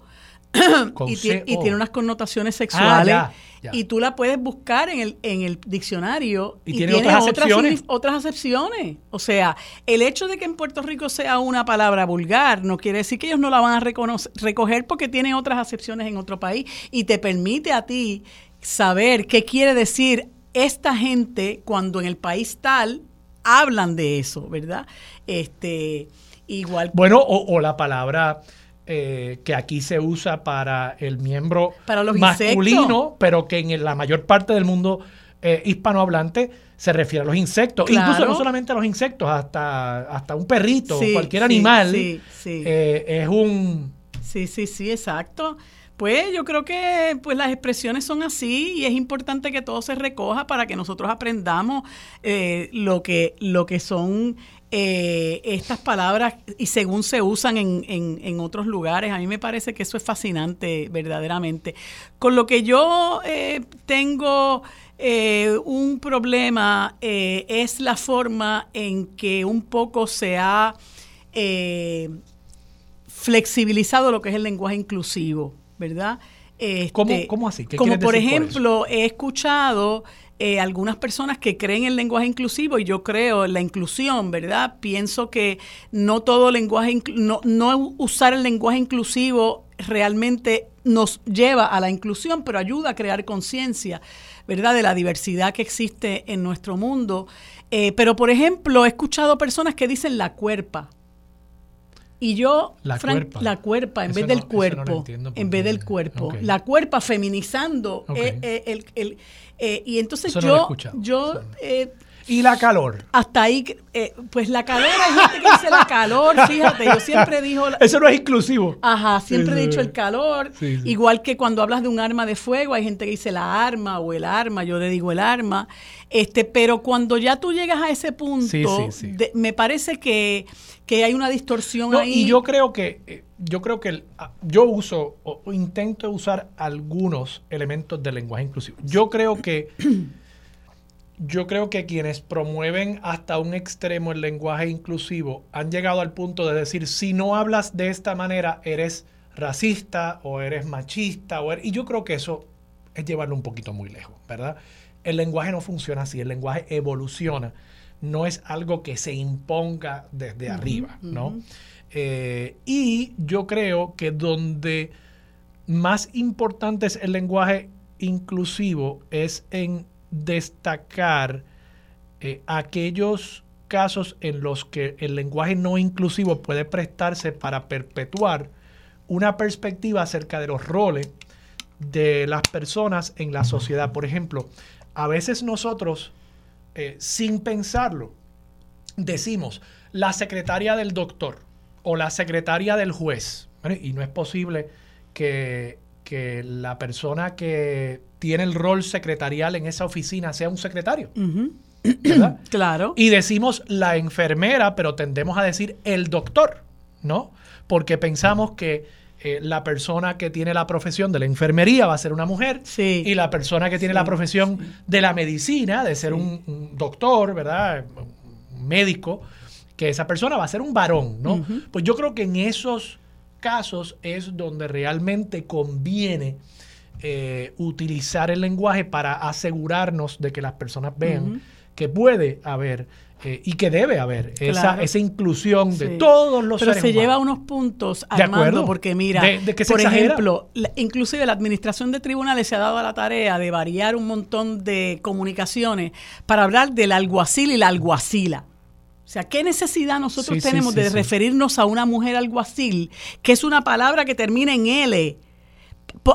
Con y, tiene unas connotaciones sexuales. Ah, ya, ya. Y tú la puedes buscar en el, en el diccionario. Y tiene otras acepciones. signif- otras acepciones. O sea, el hecho de que en Puerto Rico sea una palabra vulgar no quiere decir que ellos no la van a reconocer- recoger porque tiene otras acepciones en otro país. Y te permite a ti saber qué quiere decir esta gente cuando en el país tal hablan de eso, ¿verdad? Este, igual Bueno, o, o la palabra eh, que aquí se usa para el miembro Para los masculino, insectos. pero que en la mayor parte del mundo eh, hispanohablante se refiere a los insectos. Claro. Incluso no solamente a los insectos, hasta, hasta un perrito, Sí, cualquier animal, sí, sí. eh, es un... Sí, sí, sí, exacto. Pues yo creo que pues las expresiones son así y es importante que todo se recoja para que nosotros aprendamos eh, lo que lo que son eh, estas palabras y según se usan en, en- en otros lugares. A mí me parece que eso es fascinante verdaderamente. Con lo que yo eh, tengo eh, un problema es la forma en que un poco se ha flexibilizado lo que es el lenguaje inclusivo, ¿verdad? Este, ¿Cómo- cómo así? ¿Qué como por decir por ejemplo, he escuchado eh, algunas personas que creen en el lenguaje inclusivo y yo creo en la inclusión, ¿verdad? Pienso que no todo lenguaje, no usar el lenguaje inclusivo realmente nos lleva a la inclusión, pero ayuda a crear conciencia, ¿verdad? De la diversidad que existe en nuestro mundo. Eh, pero, por ejemplo, he escuchado personas que dicen la cuerpa. Y yo, La Frank, cuerpa. la cuerpa en Eso vez del no cuerpo, en vez del cuerpo, la cuerpa feminizando. Eh, eh, el, el- eh, y entonces Eso yo, yo eh, Y la calor. hasta ahí, eh, pues la calor, hay gente que dice la calor, fíjate, yo siempre digo, la- Eso no es inclusivo. Ajá, siempre Sí, he dicho el calor. Sí, sí. Igual que cuando hablas de un arma de fuego, hay gente que dice la arma o el arma, yo le digo el arma. Este, pero cuando ya tú llegas a ese punto, de- me parece que, que hay una distorsión No, ahí. y yo creo que eh, yo creo que el- ah, yo uso o, o intento usar algunos elementos del lenguaje inclusivo. Yo creo que yo creo que quienes promueven hasta un extremo el lenguaje inclusivo han llegado al punto de decir si no hablas de esta manera eres racista o eres machista o eres- y yo creo que eso es llevarlo un poquito muy lejos, ¿verdad? El lenguaje no funciona así, el lenguaje evoluciona, no es algo que se imponga desde arriba, ¿no? Eh, y yo creo que donde más importante es el lenguaje inclusivo es en destacar eh, aquellos casos en los que el lenguaje no inclusivo puede prestarse para perpetuar una perspectiva acerca de los roles de las personas en la sociedad. Por ejemplo, a veces nosotros, eh, sin pensarlo, decimos la secretaria del doctor o la secretaria del juez. Y no es posible que, que la persona que tiene el rol secretarial en esa oficina sea un secretario, ¿verdad? Claro. Y decimos la enfermera, pero tendemos a decir el doctor, ¿no? Porque pensamos que eh, la persona que tiene la profesión de la enfermería va a ser una mujer Sí. y la persona que tiene Sí, la profesión de la medicina, de ser un, un doctor, ¿verdad? Un médico, que esa persona va a ser un varón, ¿no? Pues yo creo que en esos casos es donde realmente conviene eh, utilizar el lenguaje para asegurarnos de que las personas vean que puede haber eh, y que debe haber esa, Claro. esa inclusión de todos los Pero seres se lleva unos puntos, De Armando, acuerdo. porque mira, De- de que por ejemplo, la- inclusive la administración de tribunales se ha dado a la tarea de variar un montón de comunicaciones para hablar del alguacil y la alguacila. O sea, ¿qué necesidad nosotros Sí, tenemos sí, de referirnos a una mujer alguacil, que es una palabra que termina en L?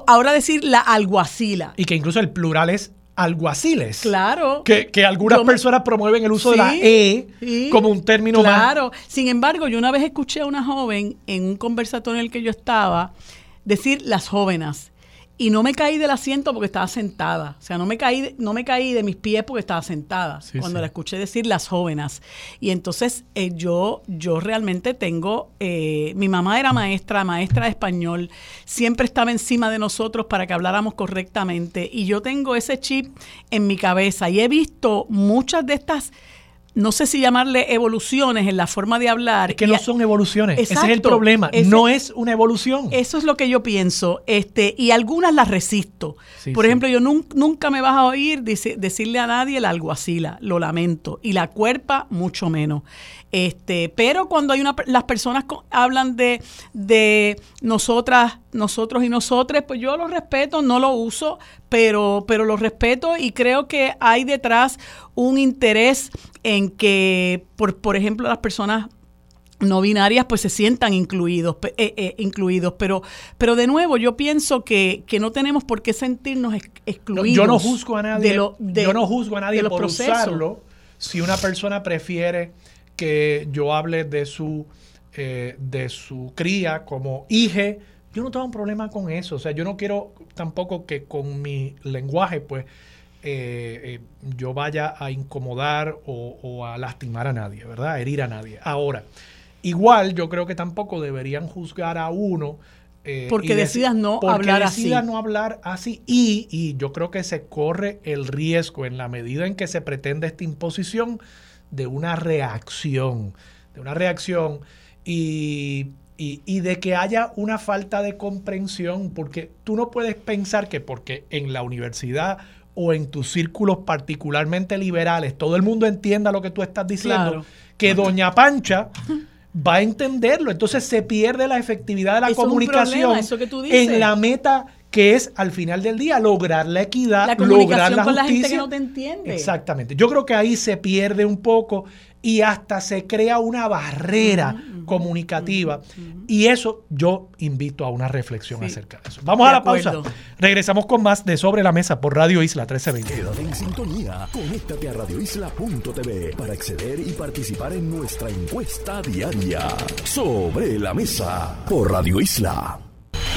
Ahora decir la alguacila. Y que incluso el plural es alguaciles. Claro. Que, que algunas Yo personas promueven el uso de la E sí, como un término más. Claro. Sin embargo, yo una vez escuché a una joven en un conversatorio en el que yo estaba decir las jóvenes. Y no me caí del asiento porque estaba sentada. O sea, no me caí, de- no me caí de mis pies porque estaba sentada. Sí, cuando sí. la escuché decir las jóvenes. Y entonces eh, yo, yo realmente tengo, eh, mi mamá era maestra, maestra de español, siempre estaba encima de nosotros para que habláramos correctamente. Y yo tengo ese chip en mi cabeza y he visto muchas de estas, no sé si llamarle evoluciones en la forma de hablar. Es que no son evoluciones. Ese es el problema. Ese- no es una evolución. eso es lo que yo pienso, este, y algunas las resisto. Sí, Por sí. ejemplo, yo nun- nunca me vas a oír dice- decirle a nadie la alguacila, lo lamento, y la cuerpa mucho menos. Este, pero cuando hay una las personas hablan de, de nosotras, nosotros y nosotras, pues yo lo respeto, no lo uso, pero, pero lo respeto y creo que hay detrás un interés en que, por, por ejemplo, las personas no binarias pues se sientan incluidos, eh, eh, incluidos. Pero, pero de nuevo, yo pienso que, no tenemos por qué sentirnos excluidos. yo no juzgo a nadie, yo no juzgo a nadie por usarlo. Si una persona prefiere que yo hable de su, eh, de su cría como hije, yo no tengo un problema con eso. O sea, yo no quiero tampoco que con mi lenguaje, pues, yo vaya a incomodar o, o, a lastimar a nadie, ¿verdad? A herir a nadie. Ahora, Igual yo creo que tampoco deberían juzgar a uno. Eh, porque decidas no hablar así. no hablar así. Y, y yo creo que se corre el riesgo en la medida en que se pretende esta imposición de una reacción. De una reacción y, y, y, de que haya una falta de comprensión, porque tú no puedes pensar que porque en la universidad o en tus círculos particularmente liberales todo el mundo entienda lo que tú estás diciendo, que Doña Pancha va a entenderlo. Entonces se pierde la efectividad de la comunicación en la meta que es al final del día lograr la equidad, la lograr la con la gente que no te entiende. Exactamente. Yo creo que ahí se pierde un poco y hasta se crea una barrera comunicativa. y eso yo invito a una reflexión acerca de eso. Vamos a la pausa. Regresamos con más de Sobre la Mesa por Radio Isla 1320. Quédate en sintonía. Conéctate a radioisla.tv para acceder y participar en nuestra encuesta diaria. Sobre la Mesa por Radio Isla.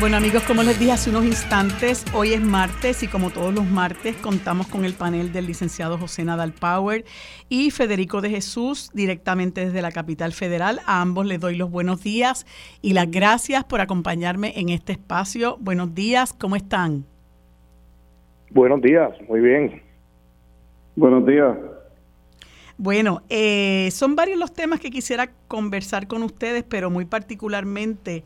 Bueno amigos, como les dije hace unos instantes, hoy es martes y como todos los martes contamos con el panel del licenciado José Nadal Power y Federico de Jesús directamente desde la capital federal. A ambos les doy los buenos días y las gracias por acompañarme en este espacio. Buenos días, ¿cómo están? Buenos días, muy bien. Buenos días. Bueno, eh, son varios los temas que quisiera conversar con ustedes, pero muy particularmente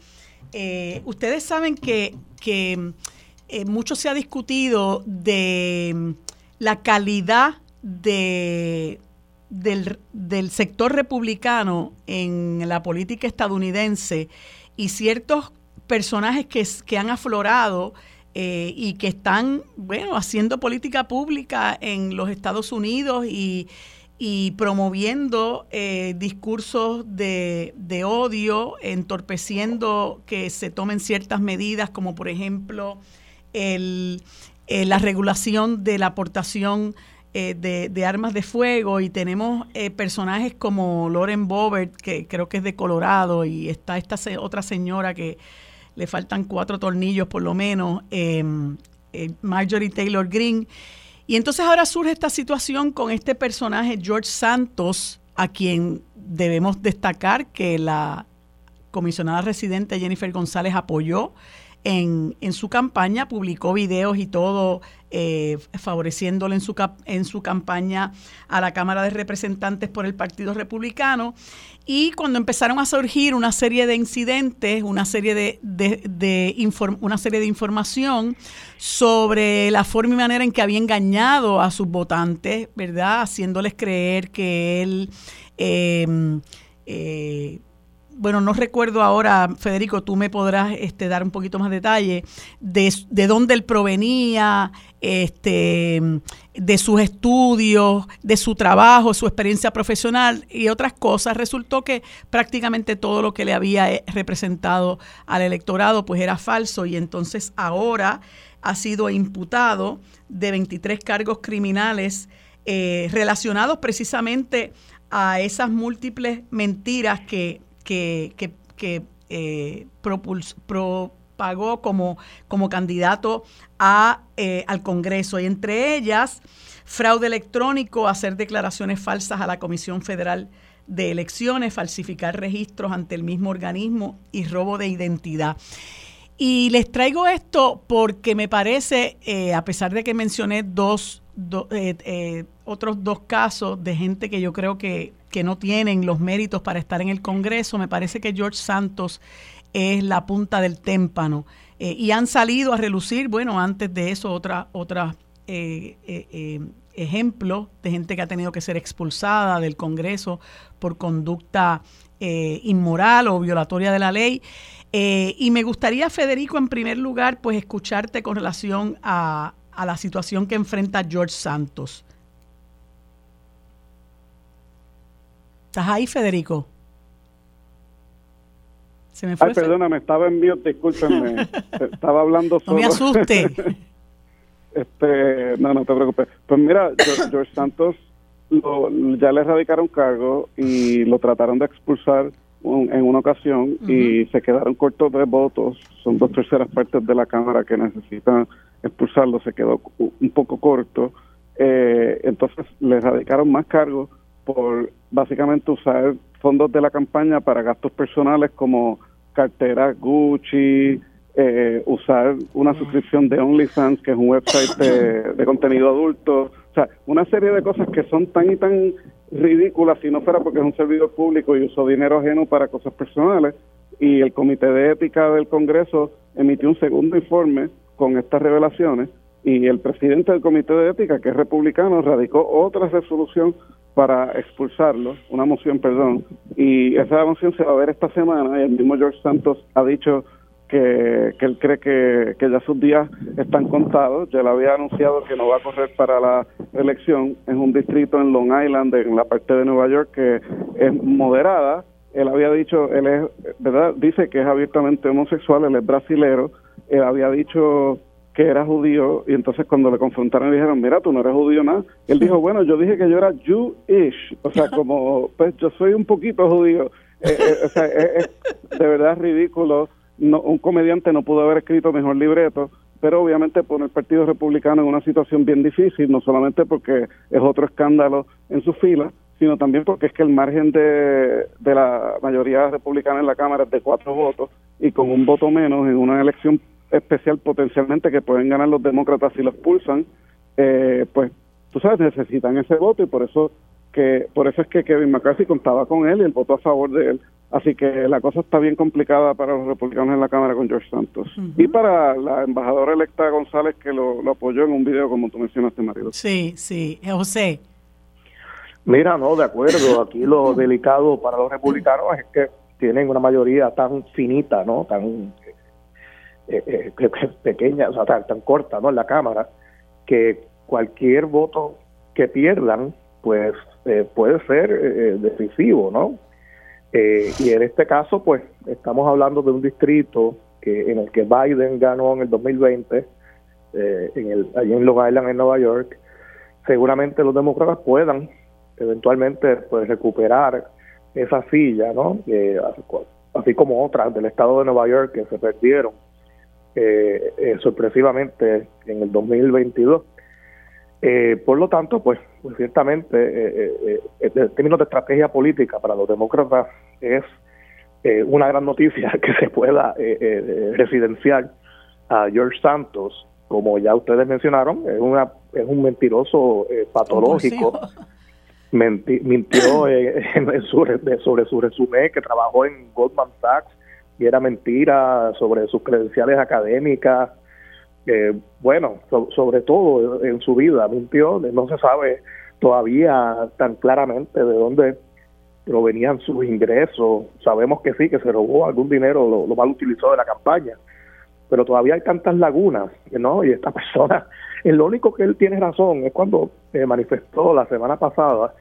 eh, ustedes saben que, eh, mucho se ha discutido de mm, la calidad de, del, sector republicano en la política estadounidense y ciertos personajes que, que han aflorado eh, y que están, bueno, haciendo política pública en los Estados Unidos y, y promoviendo eh, discursos de, odio, entorpeciendo que se tomen ciertas medidas, como por ejemplo el, eh, la regulación de la aportación eh, de, armas de fuego. Y tenemos personajes como Lauren Bobert, que creo que es de Colorado, y está esta otra señora que le faltan cuatro tornillos por lo menos, Marjorie Taylor Greene y entonces ahora surge esta situación con este personaje, George Santos, a quien debemos destacar que la comisionada residente Jennifer González apoyó en, su campaña, publicó videos y todo eh, favoreciéndole en su, en su campaña a la Cámara de Representantes por el Partido Republicano. Y cuando empezaron a surgir una serie de incidentes, una serie de, de, una serie de información sobre la forma y manera en que había engañado a sus votantes, ¿verdad? Haciéndoles creer que él... Eh, eh, bueno, no recuerdo ahora, Federico, tú me podrás este, dar un poquito más detalle de, de dónde él provenía, este, de sus estudios, de su trabajo, su experiencia profesional y otras cosas. Resultó que prácticamente todo lo que le había eh, representado al electorado pues era falso y entonces ahora ha sido imputado de 23 cargos criminales eh, relacionados precisamente a esas múltiples mentiras que que, que, eh, propagó como, como candidato a, eh, al Congreso y entre ellas fraude electrónico, hacer declaraciones falsas a la Comisión Federal de Elecciones, falsificar registros ante el mismo organismo y robo de identidad. Y les traigo esto porque me parece, eh, a pesar de que mencioné dos, otros dos casos de gente que yo creo que que no tienen los méritos para estar en el Congreso. Me parece que George Santos es la punta del témpano. Eh, y han salido a relucir, bueno, antes de eso, otras otras eh, eh, ejemplos de gente que ha tenido que ser expulsada del Congreso por conducta eh, inmoral o violatoria de la ley. Eh, y me gustaría, Federico, en primer lugar, pues escucharte con relación a, a la situación que enfrenta George Santos. ¿Estás ahí, Federico? Se me fue Ay, perdóname, estaba en mute, discúlpenme. estaba hablando solo. No me asuste. este, no, no te preocupes. Pues mira, George, Santos ya le radicaron cargo y lo trataron de expulsar en una ocasión y se quedaron cortos de votos. Son dos terceras partes de la Cámara que necesitan expulsarlo. Se quedó un poco corto. Eh, entonces le radicaron más cargos por básicamente usar fondos de la campaña para gastos personales como carteras Gucci, eh, usar una suscripción de OnlyFans, que es un website de, contenido adulto, o sea, una serie de cosas que son tan y tan ridículas si no fuera porque es un servidor público y usó dinero ajeno para cosas personales. Y el Comité de Ética del Congreso emitió un segundo informe con estas revelaciones y el presidente del Comité de Ética, que es republicano, radicó otra resolución para expulsarlo, una moción, perdón, y esa moción se va a ver esta semana y el mismo George Santos ha dicho que, él cree que, ya sus días están contados, ya le había anunciado que no va a correr para la elección en un distrito en Long Island, en la parte de Nueva York, que es moderada, él había dicho, él es, ¿verdad? Dice que es abiertamente homosexual, él es brasilero, él había dicho que era judío y entonces cuando le confrontaron le dijeron, mira, tú no eres judío nada. Él dijo, bueno, yo dije que yo era Jewish, o sea, como, pues yo soy un poquito judío. Eh, eh, o sea, es, de verdad ridículo. No, un comediante no pudo haber escrito mejor libreto, pero obviamente pone el Partido Republicano en una situación bien difícil, no solamente porque es otro escándalo en su fila, sino también porque es que el margen de, de la mayoría republicana en la Cámara es de cuatro votos y con un voto menos en una elección especial potencialmente que pueden ganar los demócratas si los pulsan, eh, pues tú sabes, necesitan ese voto y por eso que por eso es que Kevin McCarthy contaba con él y el voto a favor de él. Así que la cosa está bien complicada para los republicanos en la Cámara con George Santos. Y para la embajadora electa González, que lo, apoyó en un video, como tú mencionaste, marido. Sí, sí. José. Mira, no, de acuerdo. Aquí lo delicado para los republicanos es que tienen una mayoría tan finita, ¿no? Tan eh, eh pequeña, o sea, tan, corta ¿no? en la Cámara, que cualquier voto que pierdan, pues eh, puede ser eh, decisivo, ¿no? y en este caso, pues estamos hablando de un distrito que en el que Biden ganó en el 2020, en el, allí en Long Island, en Nueva York. Seguramente los demócratas puedan eventualmente pues recuperar esa silla, ¿no? así como otras del estado de Nueva York que se perdieron eh, eh, sorpresivamente en el 2022. Eh, por lo tanto, pues, pues ciertamente, eh, en términos de estrategia política para los demócratas es una gran noticia que se pueda residenciar a George Santos, como ya ustedes mencionaron, es, una, es un mentiroso patológico. mintió en sobre su resumen que trabajó en Goldman Sachs y era mentira sobre sus credenciales académicas. Eh, bueno, sobre todo en su vida mintió, no se sabe todavía tan claramente de dónde provenían sus ingresos. Sabemos que sí, que se robó algún dinero, lo, mal utilizó de la campaña, pero todavía hay tantas lagunas, ¿no? Y esta persona, lo único que él tiene razón es cuando eh, manifestó la semana pasada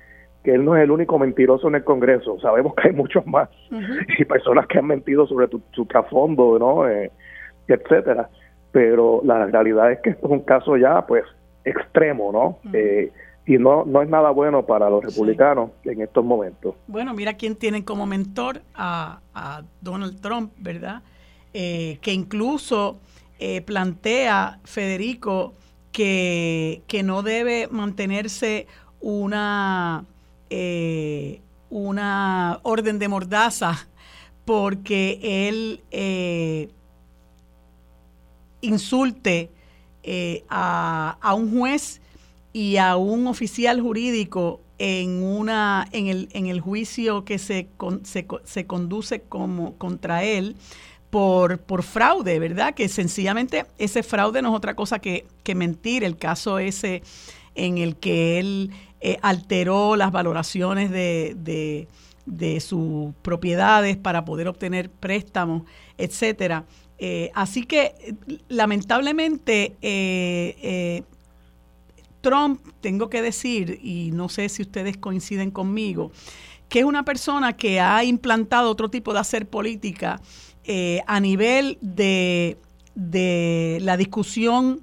que él no es el único mentiroso en el Congreso. Sabemos que hay muchos más y personas que han mentido sobre tu, su trasfondo, ¿no? Eh, etcétera. Pero la realidad es que esto es un caso ya, pues, extremo, ¿no? eh, y no, no es nada bueno para los republicanos en estos momentos. Bueno, mira quién tienen como mentor a, Donald Trump, ¿verdad? Eh, que incluso eh, plantea, Federico, que, que no debe mantenerse una eh, una orden de mordaza porque él eh, insulte eh, a, un juez y a un oficial jurídico en una en el, en el juicio que se, se, conduce como contra él por, por fraude, ¿verdad? Que sencillamente ese fraude no es otra cosa que, que mentir. El caso ese en el que él eh, alteró las valoraciones de, de, sus propiedades para poder obtener préstamos, etcétera. Eh, así que lamentablemente Trump, tengo que decir, y no sé si ustedes coinciden conmigo, que es una persona que ha implantado otro tipo de hacer política eh, a nivel de, la discusión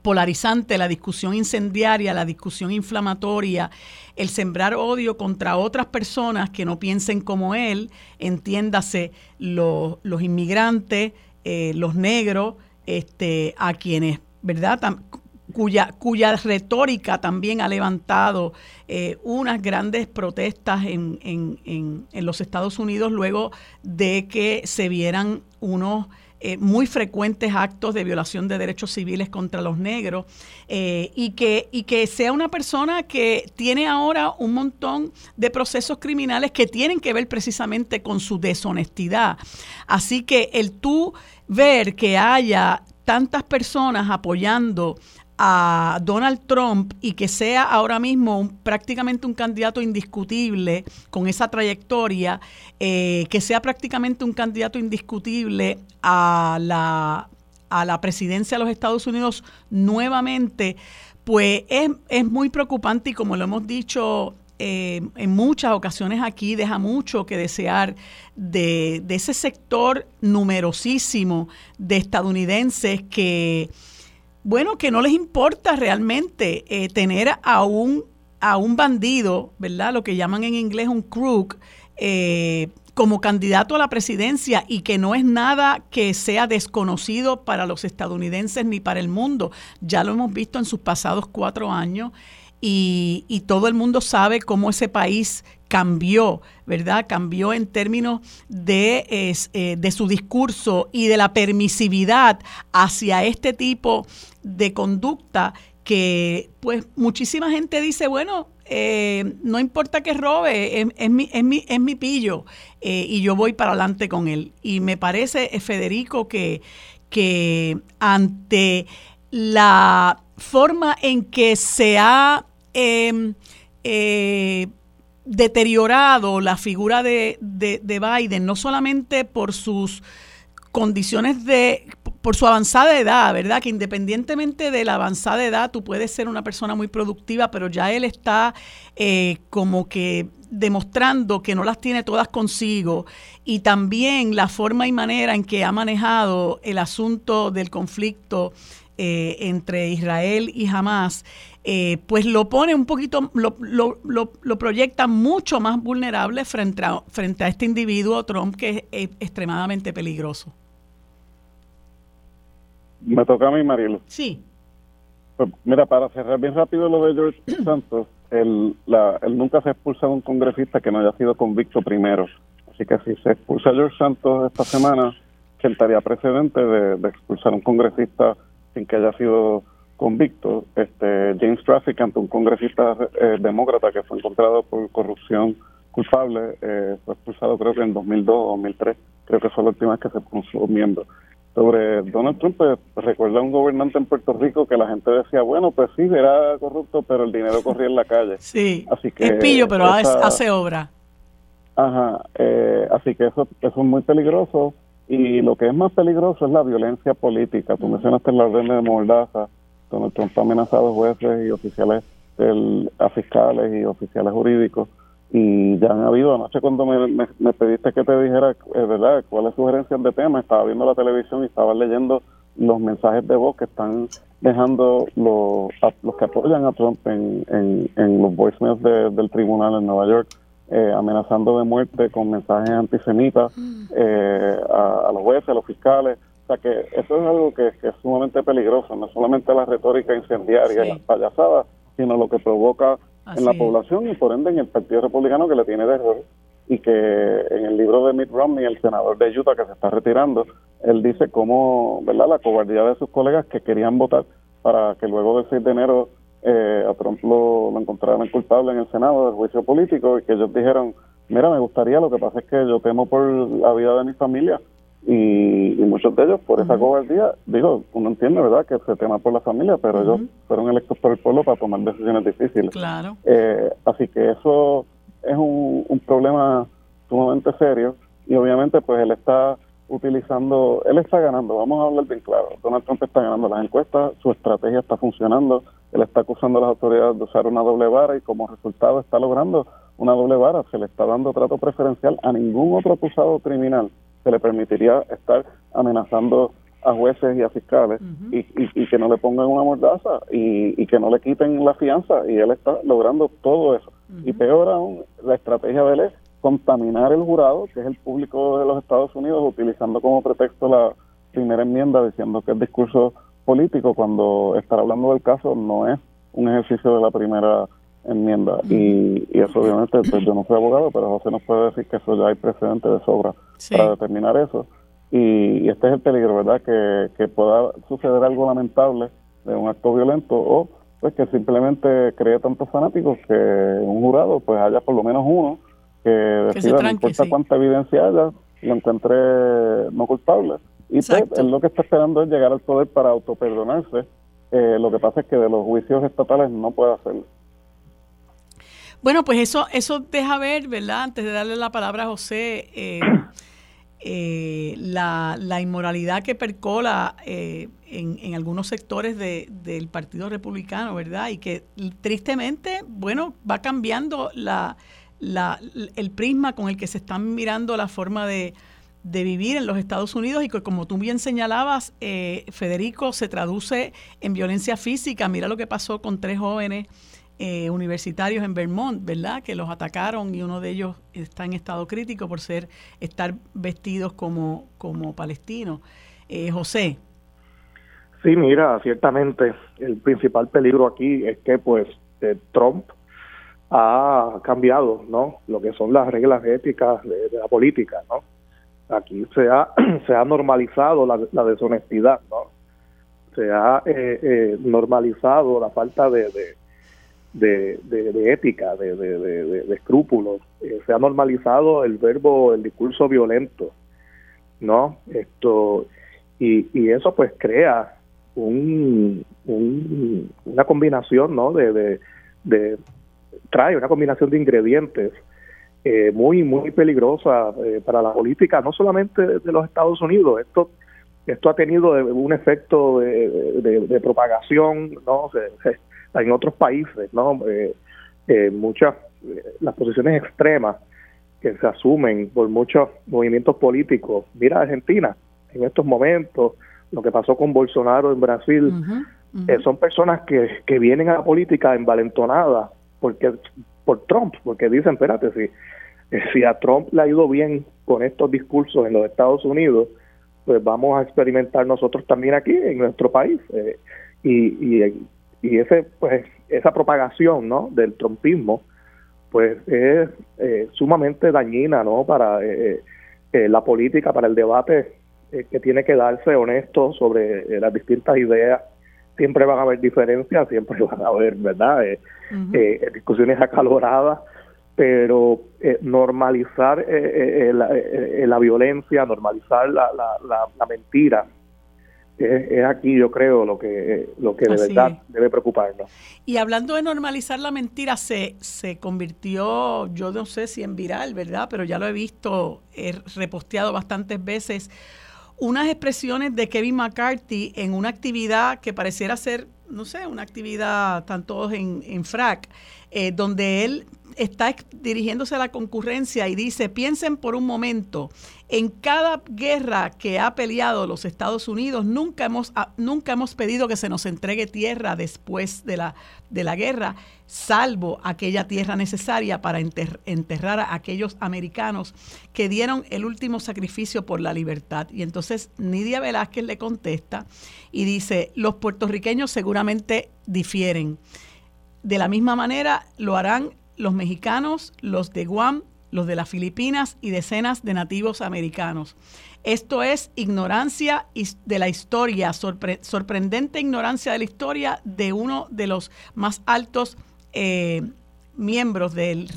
polarizante, la discusión incendiaria, la discusión inflamatoria, el sembrar odio contra otras personas que no piensen como él, entiéndase los, inmigrantes, eh, los negros, este, a quienes, ¿verdad? cuya, cuya retórica también ha levantado eh, unas grandes protestas en, en, en, los Estados Unidos luego de que se vieran unos eh, muy frecuentes actos de violación de derechos civiles contra los negros eh, y, que, y que sea una persona que tiene ahora un montón de procesos criminales que tienen que ver precisamente con su deshonestidad. Así que el tú ver que haya tantas personas apoyando a Donald Trump y que sea ahora mismo prácticamente un candidato indiscutible con esa trayectoria, eh, que sea prácticamente un candidato indiscutible a la, a la presidencia de los Estados Unidos nuevamente, pues es, es muy preocupante y como lo hemos dicho eh, en muchas ocasiones aquí deja mucho que desear de, de ese sector numerosísimo de estadounidenses que bueno, que no les importa realmente eh, tener a un, a un bandido, ¿verdad? Lo que llaman en inglés un crook, eh, como candidato a la presidencia y que no es nada que sea desconocido para los estadounidenses ni para el mundo. Ya lo hemos visto en sus pasados cuatro años y, y todo el mundo sabe cómo ese país cambió, ¿verdad? Cambió en términos de, eh, de su discurso y de la permisividad hacia este tipo de conducta que pues muchísima gente dice, bueno, eh, no importa que robe, es, mi, es, mi, es mi pillo eh, y yo voy para adelante con él. Y me parece, Federico, que, que ante la forma en que se ha em, deteriorado la figura de, de, Biden, no solamente por sus condiciones de, por su avanzada edad, ¿verdad? Que independientemente de la avanzada edad, tú puedes ser una persona muy productiva, pero ya él está eh, como que demostrando que no las tiene todas consigo y también la forma y manera en que ha manejado el asunto del conflicto eh, entre Israel y Hamas, eh, pues lo pone un poquito, lo, lo, lo, proyecta mucho más vulnerable frente a, frente a este individuo, Trump, que es, extremadamente peligroso. Me toca a mí, Marielo. Sí. Pues, mira, para cerrar bien rápido lo de George Santos, él, la, él nunca se expulsa a un congresista que no haya sido convicto primero. Así que si se expulsa a George Santos esta semana, sentaría precedente de, de expulsar a un congresista sin que haya sido convicto. Este, James Traficant, un congresista eh, demócrata que fue encontrado por corrupción culpable, eh, fue expulsado creo que en 2002 o 2003, creo que fue la última vez que se puso miembro. Sobre Donald Trump, pues, recuerda a un gobernante en Puerto Rico que la gente decía, bueno, pues sí, era corrupto, pero el dinero corría en la calle. Sí, así que es pillo, pero hace obra. Ajá, eh, así que eso, eso es muy peligroso y lo que es más peligroso es la violencia política. Tú mencionaste la orden de Mordaza, donde Trump ha amenazado jueces y oficiales, del, a fiscales y oficiales jurídicos. Y ya han habido, anoche cuando me, me, pediste que te dijera, es verdad, cuáles sugerencias de tema, estaba viendo la televisión y estaba leyendo los mensajes de voz que están dejando los, los que apoyan a Trump en, en, en los voicemails del tribunal en Nueva York eh, amenazando de muerte con mensajes antisemitas mm. eh, a, los jueces, a los fiscales. O sea que eso es algo que, es sumamente peligroso, no solamente la retórica incendiaria y las payasadas, sino lo que provoca en la población y por ende en el Partido Republicano que le tiene de error y que en el libro de Mitt Romney, el senador de Utah que se está retirando, él dice cómo, ¿verdad?, la cobardía de sus colegas que querían votar para que luego del 6 de enero eh, a Trump lo, lo, encontraron culpable en el Senado del juicio político y que ellos dijeron, mira, me gustaría, lo que pasa es que yo temo por la vida de mi familia y, muchos de ellos por esa cobardía, digo, uno entiende, ¿verdad?, que se tema por la familia, pero ellos fueron electos por el pueblo para tomar decisiones difíciles. Claro. Eh, así que eso es un, un problema sumamente serio y obviamente pues él está utilizando, él está ganando, vamos a hablar bien claro, Donald Trump está ganando las encuestas, su estrategia está funcionando, él está acusando a las autoridades de usar una doble vara y como resultado está logrando una doble vara, se le está dando trato preferencial a ningún otro acusado criminal se le permitiría estar amenazando a jueces y a fiscales y, y, que no le pongan una mordaza y, y, que no le quiten la fianza y él está logrando todo eso. Y peor aún, la estrategia de él es contaminar el jurado, que es el público de los Estados Unidos, utilizando como pretexto la primera enmienda diciendo que es discurso político cuando estar hablando del caso no es un ejercicio de la primera enmienda. Y, y eso obviamente, pues yo no soy abogado, pero José nos puede decir que eso ya hay precedente de sobra para determinar eso. Y, este es el peligro, ¿verdad? Que, que pueda suceder algo lamentable de un acto violento o pues que simplemente cree tantos fanáticos que un jurado pues haya por lo menos uno que decida, no importa cuánta evidencia haya, lo encuentre no culpable. Y pues, él lo que está esperando es llegar al poder para autoperdonarse. Eh, lo que pasa es que de los juicios estatales no puede hacerlo. Bueno, pues eso, eso deja ver, ¿verdad? Antes de darle la palabra a José, eh, eh, la, la, inmoralidad que percola eh, en, en, algunos sectores de, del Partido Republicano, ¿verdad? Y que tristemente, bueno, va cambiando la, la, el prisma con el que se están mirando la forma de, de vivir en los Estados Unidos y que como tú bien señalabas, Federico, se traduce en violencia física. Mira lo que pasó con tres jóvenes eh, universitarios en Vermont, ¿verdad? Que los atacaron y uno de ellos está en estado crítico por ser estar vestidos como, como palestinos. Eh, José. Sí, mira, ciertamente el principal peligro aquí es que pues eh, Trump ha cambiado, ¿no? Lo que son las reglas éticas de, la política, ¿no? Aquí se ha, se ha normalizado la, deshonestidad, ¿no? Se ha normalizado la falta de, de, ética, de, de escrúpulos. Eh, se ha normalizado el verbo, el discurso violento, ¿no? Esto, y, y eso pues crea un, una combinación, ¿no? De, de, trae una combinación de ingredientes eh, muy, muy peligrosa eh, para la política, no solamente de los Estados Unidos, esto esto ha tenido un efecto de, propagación, ¿no? Se, en otros países, ¿no? Eh, eh, muchas, eh, las posiciones extremas que se asumen por muchos movimientos políticos. Mira Argentina, en estos momentos, lo que pasó con Bolsonaro en Brasil, son personas que, que vienen a la política envalentonadas porque por Trump, porque dicen, espérate, si, si a Trump le ha ido bien con estos discursos en los Estados Unidos, pues vamos a experimentar nosotros también aquí en nuestro país. y, y, y ese pues esa propagación no del trompismo pues es eh, sumamente dañina no para eh, eh, la política para el debate que tiene que darse honesto sobre las distintas ideas. Siempre van a haber diferencias siempre van a haber verdad discusiones acaloradas pero normalizar la, la, violencia normalizar la, la, la mentira es, aquí yo creo lo que lo que de verdad debe preocuparnos. Y hablando de normalizar la mentira, se, se convirtió, yo no sé si en viral, ¿verdad? Pero ya lo he visto, he reposteado bastantes veces, unas expresiones de Kevin McCarthy en una actividad que pareciera ser, no sé, una actividad, tan todos en, en frac, eh, donde él está dirigiéndose a la concurrencia y dice, piensen por un momento, en cada guerra que ha peleado los Estados Unidos, nunca hemos, ah, nunca hemos pedido que se nos entregue tierra después de la, de la guerra, salvo aquella tierra necesaria para enterrar a aquellos americanos que dieron el último sacrificio por la libertad. Y entonces Nidia Velázquez le contesta y dice, los puertorriqueños seguramente difieren. De la misma manera lo harán los mexicanos, los de Guam, los de las Filipinas y decenas de nativos americanos. Esto es ignorancia de la historia, sorprendente ignorancia de la historia de uno de los más altos eh, miembros del,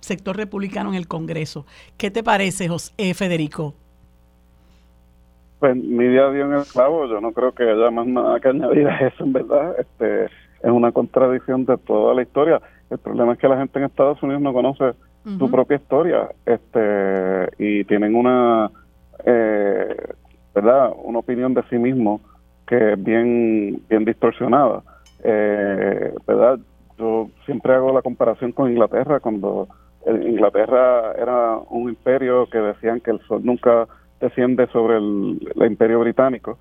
sector republicano en el Congreso. ¿Qué te parece, José, eh, Federico? Pues Nidia dio en el clavo, yo no creo que haya más nada que añadir a eso, en verdad. Este, es una contradicción de toda la historia. El problema es que la gente en Estados Unidos no conoce su propia historia este y tienen una eh, verdad una opinión de sí mismo que es bien bien distorsionada. Eh, verdad yo siempre hago la comparación con Inglaterra cuando Inglaterra era un imperio que decían que el sol nunca desciende sobre el, imperio británico.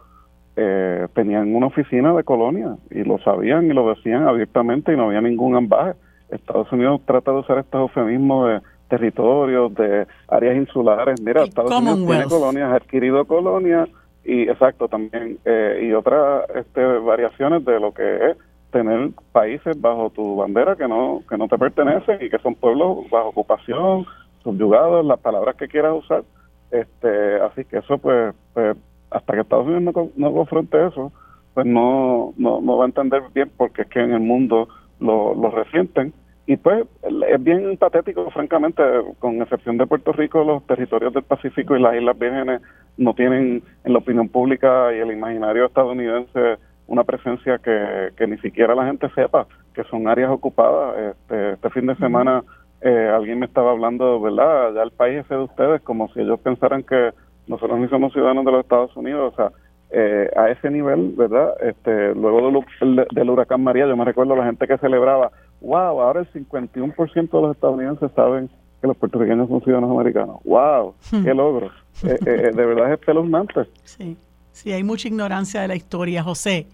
Eh, tenían una oficina de colonia y lo sabían y lo decían abiertamente y no había ningún ambaje Estados Unidos trata de usar estos eufemismos de territorios, de áreas insulares. Mira, Estados Unidos tiene colonias, ha adquirido colonias y exacto también eh, y otras este, variaciones de lo que es tener países bajo tu bandera que no que no te pertenecen y que son pueblos bajo ocupación, subyugados, las palabras que quieras usar. Este, así que eso pues, pues hasta que Estados Unidos no, no confronte eso, pues no, no, no va a entender bien porque es que en el mundo lo, lo resienten y pues es bien patético, francamente, con excepción de Puerto Rico, los territorios del Pacífico y las Islas Vírgenes no tienen en la opinión pública y el imaginario estadounidense una presencia que, que ni siquiera la gente sepa que son áreas ocupadas. Este, este fin de semana eh, alguien me estaba hablando, ¿verdad? Ya el país es de ustedes, como si ellos pensaran que nosotros ni somos ciudadanos de los Estados Unidos, o sea, eh, a ese nivel, ¿verdad? Este, luego del, del, huracán María, yo me recuerdo la gente que celebraba, wow, ahora el 51% de los estadounidenses saben que los puertorriqueños son ciudadanos americanos. ¡Wow! Hmm. ¡Qué logro! Eh, eh, de verdad es espeluznante. Sí, sí, hay mucha ignorancia de la historia, José.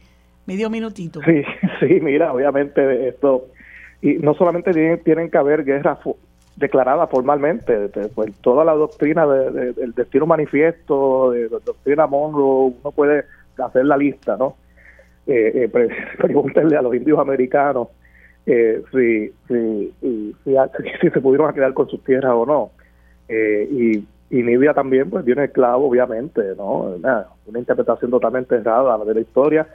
Medio minutito. Sí, sí, mira, obviamente esto, y no solamente tienen, tienen que haber guerras declaradas formalmente, pues toda la doctrina del destino manifiesto, de la doctrina Monroe, uno puede hacer la lista, ¿no? Eh, eh, pregúntenle a los indios americanos eh, si, si, si, se pudieron quedar con sus tierras o no. Eh, y, y Nibia también pues viene clavo, obviamente, ¿no? Una, interpretación totalmente errada de la historia.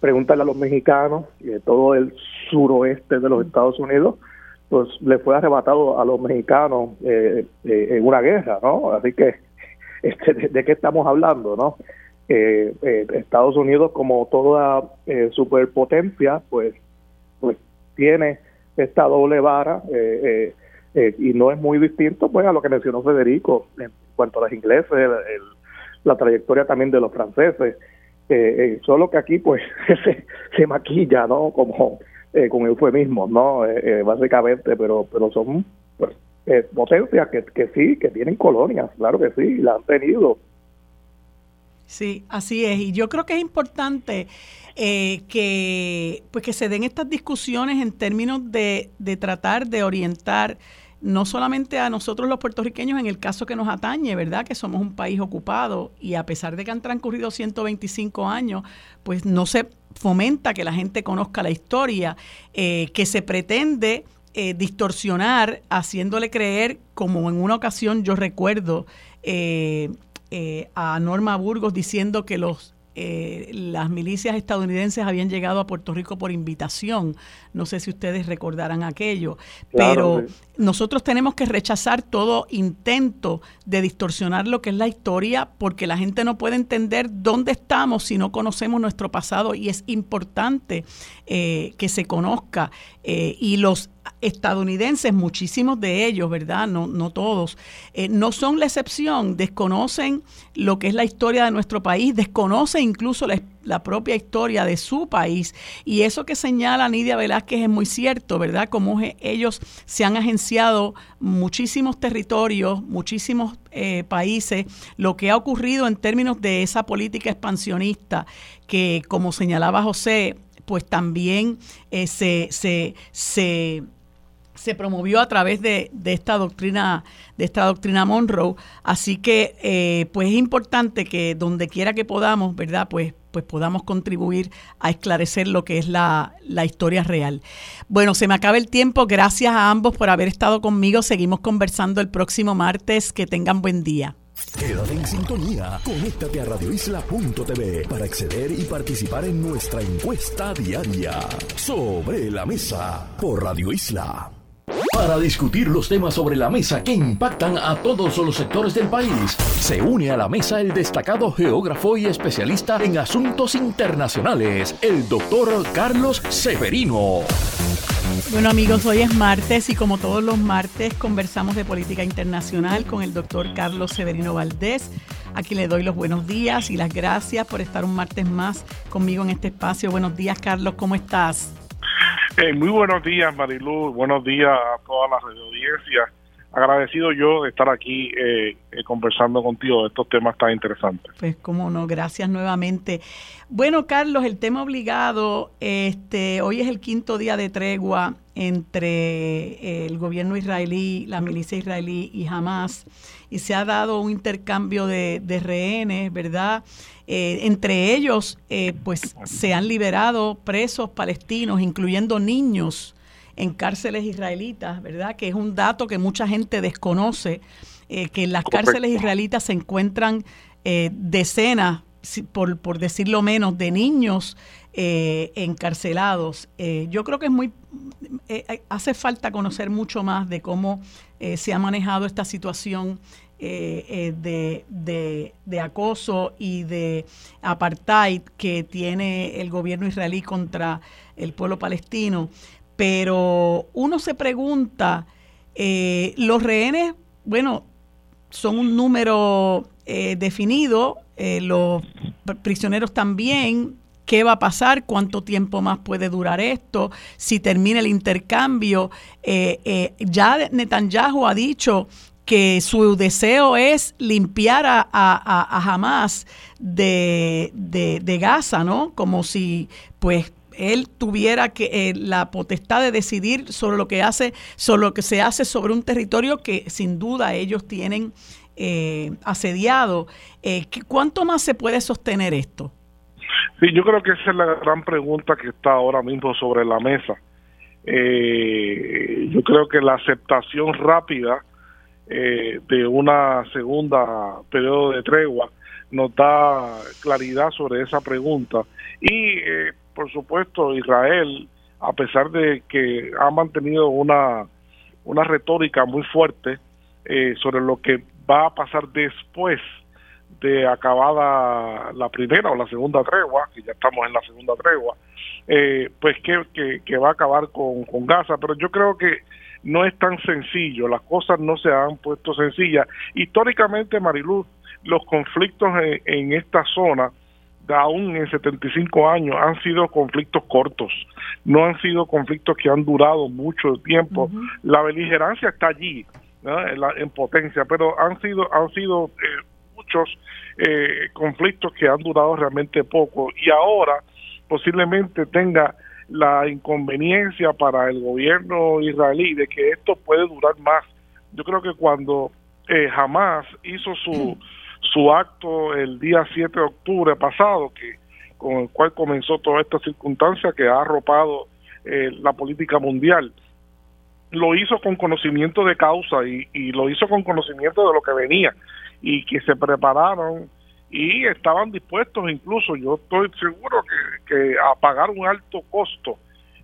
Pregúntale a los mexicanos, y todo el suroeste de los Estados Unidos, pues le fue arrebatado a los mexicanos eh, eh, en una guerra, ¿no? Así que, este, de, qué estamos hablando, no? Eh, Estados Unidos, como toda superpotencia, pues tiene esta doble vara eh, eh, eh, y no es muy distinto pues a lo que mencionó Federico en cuanto a los ingleses, la trayectoria también de los franceses, solo que aquí pues se, se maquilla, ¿no? Como con eufemismos, ¿no? básicamente, pero pero son pues, potencias que, que sí, que tienen colonias, claro que sí, la han tenido Sí, así es. Y yo creo que es importante eh, que, pues que se den estas discusiones en términos de, de tratar de orientar no solamente a nosotros los puertorriqueños en el caso que nos atañe, ¿verdad? Que somos un país ocupado y a pesar de que han transcurrido 125 años, pues no se fomenta que la gente conozca la historia, eh, que se pretende eh, distorsionar haciéndole creer, como en una ocasión yo recuerdo, eh, eh, a Norma Burgos diciendo que los eh, las milicias estadounidenses habían llegado a Puerto Rico por invitación. No sé si ustedes recordarán aquello, pero nosotros tenemos que rechazar todo intento de distorsionar lo que es la historia porque la gente no puede entender dónde estamos si no conocemos nuestro pasado y es importante eh, que se conozca y los estadounidenses, muchísimos de ellos, ¿verdad? No, no todos, eh, no son la excepción, desconocen lo que es la historia de nuestro país, desconocen incluso la, la, propia historia de su país. Y eso que señala Nidia Velázquez es muy cierto, ¿verdad? Como ellos se han agenciado muchísimos territorios, muchísimos eh, países, lo que ha ocurrido en términos de esa política expansionista que, como señalaba José, pues también eh, se, se, se se promovió a través de, esta doctrina de esta doctrina Monroe así que eh, pues es importante que donde quiera que podamos verdad pues pues podamos contribuir a esclarecer lo que es la, la historia real. Bueno, se me acaba el tiempo. Gracias a ambos por haber estado conmigo. Seguimos conversando el próximo martes. Que tengan buen día. Quédate en sintonía. Conéctate a radioisla.tv para acceder y participar en nuestra encuesta diaria. Sobre la mesa por Radio Isla. Para discutir los temas sobre la mesa que impactan a todos los sectores del país. Se une a la mesa el destacado geógrafo y especialista en asuntos internacionales, el doctor Carlos Severino. Bueno amigos, hoy es martes y como todos los martes conversamos de política internacional con el doctor Carlos Severino Valdés. Aquí le doy los buenos días y las gracias por estar un martes más conmigo en este espacio. Buenos días Carlos, ¿cómo estás? Eh, muy buenos días, Marilu. Buenos días a toda la audiencia. Agradecido yo de estar aquí eh, eh, conversando contigo de estos temas tan interesantes. Pues cómo no, gracias nuevamente. Bueno, Carlos, el tema obligado, este, hoy es el quinto día de tregua entre el gobierno israelí, la milicia israelí y Hamas, y se ha dado un intercambio de, rehenes, ¿verdad? Eh, entre ellos, eh, pues se han liberado presos palestinos, incluyendo niños en cárceles israelitas, ¿verdad? Que es un dato que mucha gente desconoce, eh, que en las cárceles israelitas se encuentran decenas, por, por decirlo menos, de niños encarcelados. yo creo que es muy, hace falta conocer mucho más de cómo se ha manejado esta situación eh, eh, de, de, acoso y de apartheid que tiene el gobierno israelí contra el pueblo palestino. Pero uno se pregunta, eh, los rehenes, bueno, son un número definido, los prisioneros también, qué va a pasar, cuánto tiempo más puede durar esto, si termina el intercambio. ya Netanyahu ha dicho que su deseo es limpiar a, a, Hamas de, de, Gaza, ¿no? Como si, pues, él tuviera que eh, la potestad de decidir sobre lo que hace, sobre lo que se hace sobre un territorio que sin duda ellos tienen eh, asediado. Eh, ¿Cuánto más se puede sostener esto? Sí, yo creo que esa es la gran pregunta que está ahora mismo sobre la mesa. yo creo que la aceptación rápida eh, de una segunda periodo de tregua nos da claridad sobre esa pregunta. Y, eh, por supuesto, Israel, a pesar de que ha mantenido una, una retórica muy fuerte eh, sobre lo que va a pasar después de acabada la primera o la segunda tregua, que ya estamos en la segunda tregua, pues que, que, va a acabar con, con Gaza. Pero yo creo que no es tan sencillo, las cosas no se han puesto sencillas. Históricamente, Mariluz, los conflictos en, esta zona, aún en 75 años, han sido conflictos cortos, no han sido conflictos que han durado mucho tiempo. La beligerancia está allí, en, potencia, pero han sido, han sido eh, muchos eh, conflictos que han durado realmente poco y ahora posiblemente tenga la inconveniencia para el gobierno israelí de que esto puede durar más. Yo creo que cuando eh, Hamas hizo su, su acto el día 7 de octubre pasado, que con el cual comenzó toda esta circunstancia que ha arropado eh, la política mundial, lo hizo con conocimiento de causa y, lo hizo con conocimiento de lo que venía y que se prepararon y estaban dispuestos incluso, yo estoy seguro que, a pagar un alto costo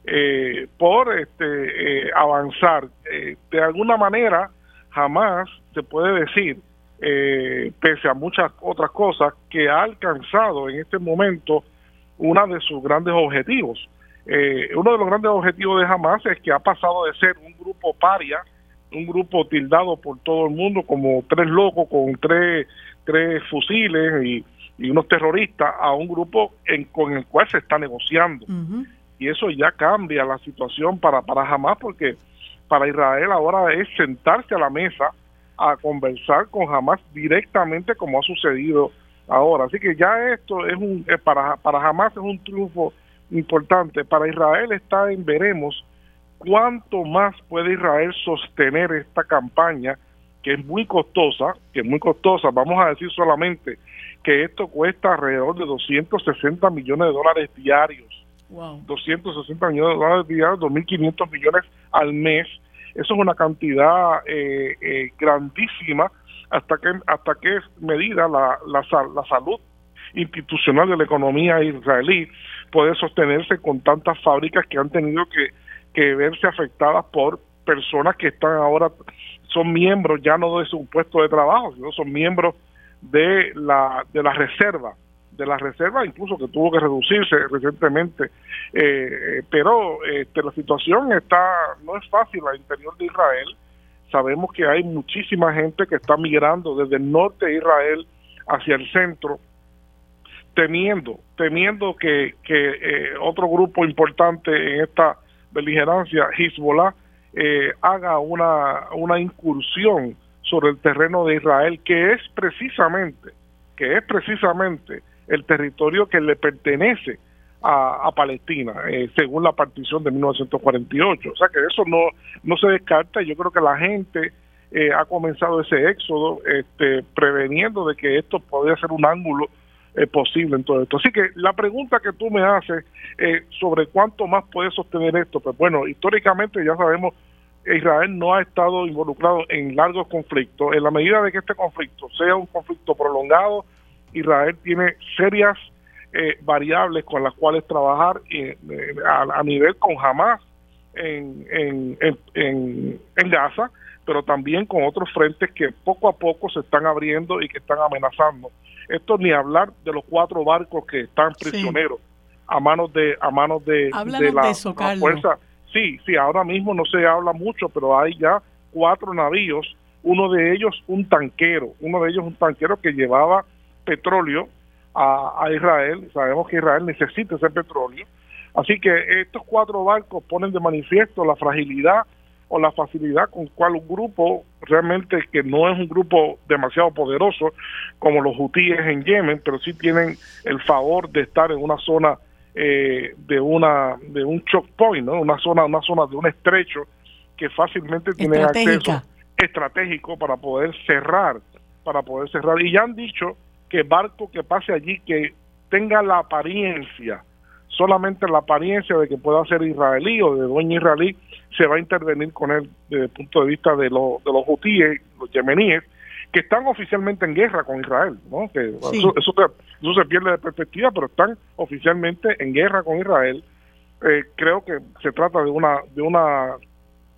eh, por este eh, avanzar. Eh, de alguna manera, jamás se puede decir, pese a muchas otras cosas, que ha alcanzado en este momento uno de sus grandes objetivos. uno de los grandes objetivos de Hamas es que ha pasado de ser un grupo paria, un grupo tildado por todo el mundo como tres locos con tres tres fusiles y, unos terroristas a un grupo en, con el cual se está negociando. Y eso ya cambia la situación para, para Hamas porque para Israel ahora es sentarse a la mesa a conversar con Hamas directamente como ha sucedido ahora. Así que ya esto es un, eh, para, para Hamas es un triunfo importante. Para Israel está en veremos cuánto más puede Israel sostener esta campaña que es muy costosa, que es muy costosa, vamos a decir solamente que esto cuesta alrededor de 260 millones de dólares diarios. 260 millones de dólares diarios, 2.500 millones al mes. Eso es una cantidad eh, eh, grandísima hasta que hasta qué medida la, la, la salud institucional de la economía israelí puede sostenerse con tantas fábricas que han tenido que, que verse afectadas por personas que están ahora, son miembros ya no de su puesto de trabajo, sino son miembros de la, de la reserva, de la reserva incluso que tuvo que reducirse recientemente. Eh, pero este, la situación está no es fácil al interior de Israel. Sabemos que hay muchísima gente que está migrando desde el norte de Israel hacia el centro, temiendo, temiendo que, que eh, otro grupo importante en esta beligerancia, Hezbollah, eh, haga una, una incursión sobre el terreno de Israel, que es precisamente, que es precisamente el territorio que le pertenece a, Palestina, eh, según la partición de 1948. O sea que eso no, no se descarta. Yo creo que la gente eh, ha comenzado ese éxodo, este, preveniendo de que esto podría ser un ángulo eh, posible en todo esto. Así que la pregunta que tú me haces sobre cuánto más puede sostener esto, pues bueno, históricamente ya sabemos Israel no ha estado involucrado en largos conflictos. En la medida de que este conflicto sea un conflicto prolongado, Israel tiene serias eh, variables con las cuales trabajar eh, a, nivel con Hamas en, en, en, Gaza, pero también con otros frentes que poco a poco se están abriendo y que están amenazando. Esto ni hablar de los cuatro barcos que están prisioneros a manos de a manos de, de la, fuerza. Sí, sí, ahora mismo no se habla mucho, pero hay ya cuatro navíos, uno de ellos un tanquero, uno de ellos un tanquero que llevaba petróleo a, Israel. Sabemos que Israel necesita ese petróleo. Así que estos cuatro barcos ponen de manifiesto la fragilidad o la facilidad con cual un grupo realmente que no es un grupo demasiado poderoso como los hutíes en Yemen, pero sí tienen el favor de estar en una zona eh, de una de un choke point, ¿no? Una zona una zona de un estrecho que fácilmente tiene acceso estratégico para poder cerrar, para poder cerrar. Y ya han dicho que barco que pase allí que tenga la apariencia, solamente la apariencia de que pueda ser israelí o de dueño israelí, se va a intervenir con él desde el punto de vista de, lo, de los hutíes, los yemeníes, que están oficialmente en guerra con Israel, ¿no? Que eso, eso, se pierde de perspectiva, pero están oficialmente en guerra con Israel. Eh, creo que se trata de una de una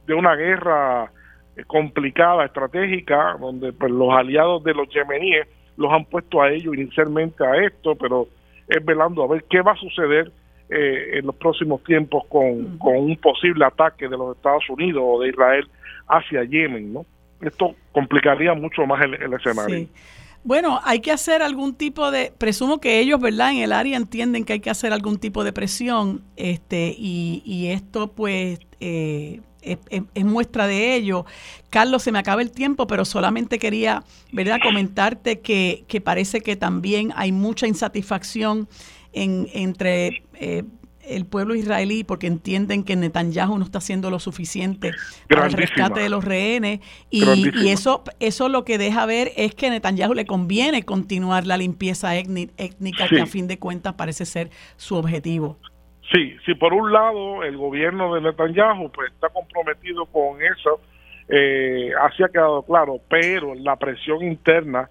de una guerra eh, complicada, estratégica, donde pues, los aliados de los yemeníes los han puesto a ellos inicialmente a esto, pero es velando a ver qué va a suceder eh, en los próximos tiempos con, con, un posible ataque de los Estados Unidos o de Israel hacia Yemen, ¿no? Esto complicaría mucho más el, escenario. Bueno, hay que hacer algún tipo de, presumo que ellos, ¿verdad? En el área entienden que hay que hacer algún tipo de presión, este, y, y esto pues eh, es, muestra de ello. Carlos, se me acaba el tiempo, pero solamente quería ¿verdad? comentarte que, parece que también hay mucha insatisfacción en, entre eh, el pueblo israelí porque entienden que Netanyahu no está haciendo lo suficiente para el rescate de los rehenes y, y, eso eso lo que deja ver es que a Netanyahu le conviene continuar la limpieza étnica que a fin de cuentas parece ser su objetivo. Sí, sí, por un lado el gobierno de Netanyahu pues está comprometido con eso, eh, así ha quedado claro, pero la presión interna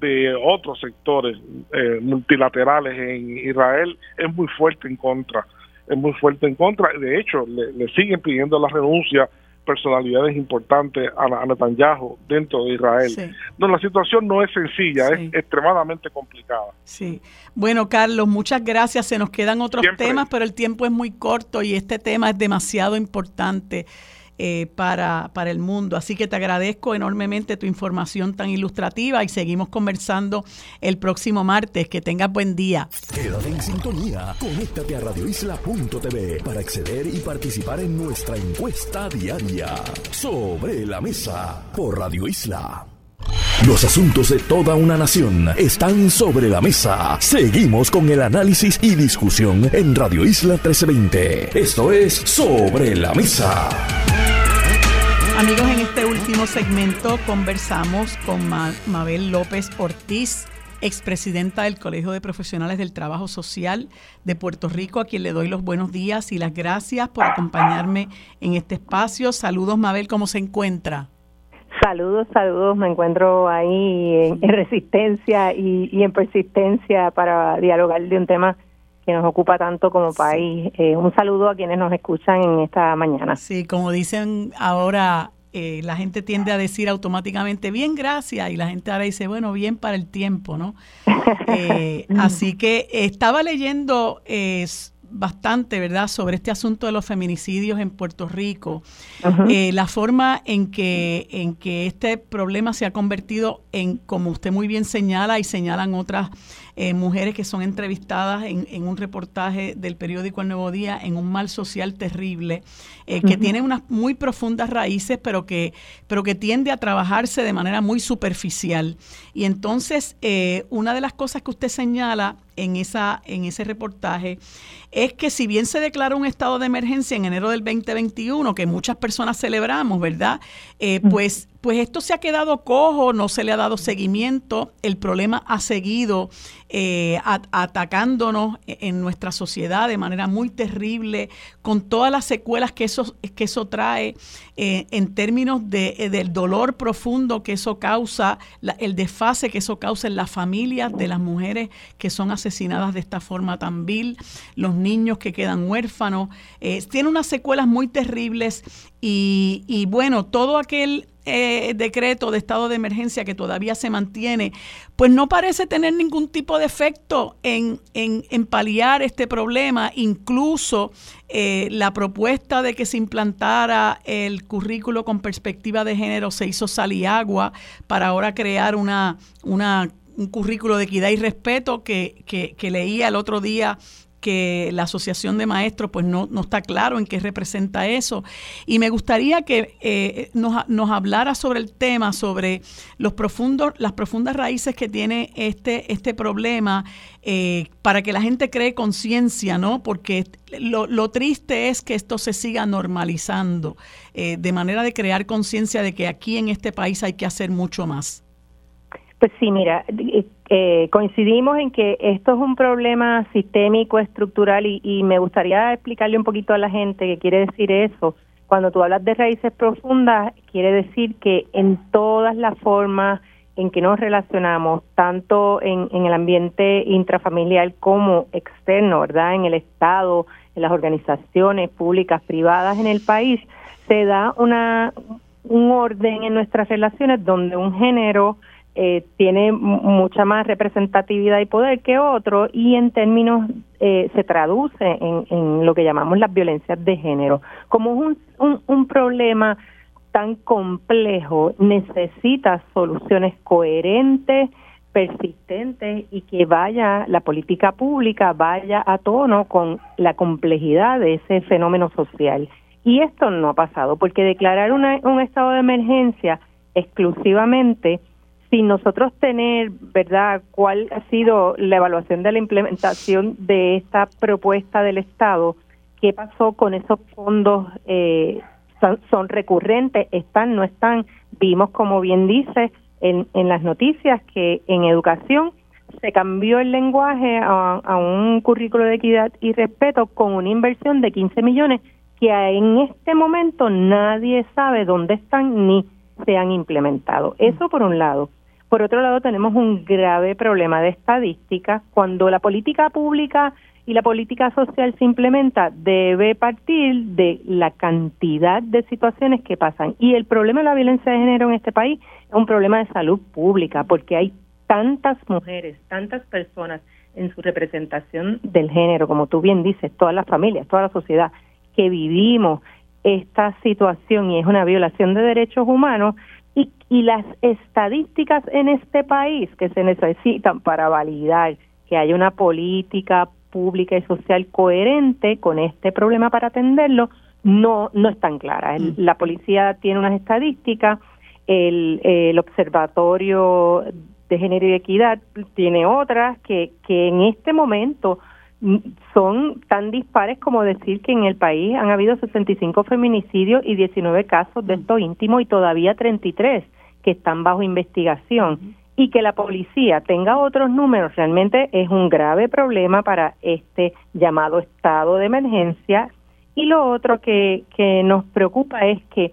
de otros sectores eh, multilaterales en Israel es muy fuerte en contra, es muy fuerte en contra, de hecho le, le siguen pidiendo la renuncia personalidades importantes a, Netanyahu dentro de Israel. No, la situación no es sencilla, es extremadamente complicada. Sí. Bueno, Carlos, muchas gracias. Se nos quedan otros temas, pero el tiempo es muy corto y este tema es demasiado importante. Eh, para, para el mundo. Así que te agradezco enormemente tu información tan ilustrativa y seguimos conversando el próximo martes. Que tengas buen día. Quédate en sintonía. Conéctate a radioisla.tv para acceder y participar en nuestra encuesta diaria sobre la mesa por Radio Isla. Los asuntos de toda una nación están sobre la mesa. Seguimos con el análisis y discusión en Radio Isla 1320. Esto es Sobre la Mesa. Amigos, en este último segmento conversamos con Mabel López Ortiz, expresidenta del Colegio de Profesionales del Trabajo Social de Puerto Rico, a quien le doy los buenos días y las gracias por acompañarme en este espacio. Saludos, Mabel, ¿cómo se encuentra? Saludos, saludos. Me encuentro ahí en, resistencia y, en persistencia para dialogar de un tema que nos ocupa tanto como país. Eh, un saludo a quienes nos escuchan en esta mañana. Sí, como dicen ahora, eh, la gente tiende a decir automáticamente, bien, gracias, y la gente ahora dice, bueno, bien para el tiempo, ¿no? Eh, así que estaba leyendo bastante, ¿verdad?, sobre este asunto de los feminicidios en Puerto Rico, la forma en que, en que este problema se ha convertido en, como usted muy bien señala y señalan otras eh, mujeres que son entrevistadas en, un reportaje del periódico El Nuevo Día en un mal social terrible, eh, que tiene unas muy profundas raíces, pero que, pero que tiende a trabajarse de manera muy superficial. Y entonces, eh, una de las cosas que usted señala en, esa, en ese reportaje es que si bien se declaró un estado de emergencia en enero del 2021, que muchas personas celebramos, ¿verdad? pues pues esto se ha quedado cojo, no se le ha dado seguimiento, el problema ha seguido eh, atacándonos e-, en nuestra sociedad de manera muy terrible, con todas las secuelas que eso, que eso trae eh, en términos de, eh, del dolor profundo que eso causa, el desfase que eso causa en las familias de las mujeres que son asesinadas de esta forma tan vil, los niños que quedan huérfanos. tiene unas secuelas muy terribles y, y bueno, todo aquel eh, decreto de estado de emergencia que todavía se mantiene, pues no parece tener ningún tipo de efecto en, en, paliar este problema. Incluso eh, la propuesta de que se implantara el currículo con perspectiva de género se hizo sal y agua para ahora crear una, una un currículo de equidad y respeto que, que, que leía el otro día que la Asociación de Maestros pues no, no está claro en qué representa eso. Y me gustaría que eh, nos, nos, hablara sobre el tema, sobre los profundos, las profundas raíces que tiene este, este problema, eh, para que la gente cree conciencia, ¿no? Porque lo, lo, triste es que esto se siga normalizando, eh, de manera de crear conciencia de que aquí en este país hay que hacer mucho más. Pues sí, mira, eh, coincidimos en que esto es un problema sistémico, estructural, y, me gustaría explicarle un poquito a la gente qué quiere decir eso. Cuando tú hablas de raíces profundas, quiere decir que en todas las formas en que nos relacionamos, tanto en, en el ambiente intrafamiliar como externo, ¿verdad? En el Estado, en las organizaciones públicas, privadas en el país, se da una un orden en nuestras relaciones donde un género eh, tiene mucha más representatividad y poder que otro y en términos eh, se traduce en, en, lo que llamamos las violencias de género. Como es un, un, problema tan complejo, necesita soluciones coherentes, persistentes y que vaya la política pública vaya a tono con la complejidad de ese fenómeno social. Y esto no ha pasado, porque declarar una, un estado de emergencia exclusivamente sin nosotros tener, ¿verdad?, cuál ha sido la evaluación de la implementación de esta propuesta del Estado, qué pasó con esos fondos, eh, son, recurrentes, están, no están. Vimos, como bien dice en, en las noticias, que en educación se cambió el lenguaje a, a un currículo de equidad y respeto con una inversión de 15 millones que en este momento nadie sabe dónde están ni se han implementado. Eso por un lado. Por otro lado, tenemos un grave problema de estadística. Cuando la política pública y la política social se implementa, debe partir de la cantidad de situaciones que pasan. Y el problema de la violencia de género en este país es un problema de salud pública, porque hay tantas mujeres, tantas personas en su representación del género, como tú bien dices, todas las familias, toda la sociedad, que vivimos esta situación y es una violación de derechos humanos y, y las estadísticas en este país que se necesitan para validar que haya una política pública y social coherente con este problema para atenderlo no no están claras. Mm. la policía tiene unas estadísticas, el, el observatorio de género y equidad tiene otras que, que en este momento son tan dispares como decir que en el país han habido 65 feminicidios y 19 casos de esto íntimo y todavía 33 que están bajo investigación. Y que la policía tenga otros números realmente es un grave problema para este llamado estado de emergencia. Y lo otro que, que nos preocupa es que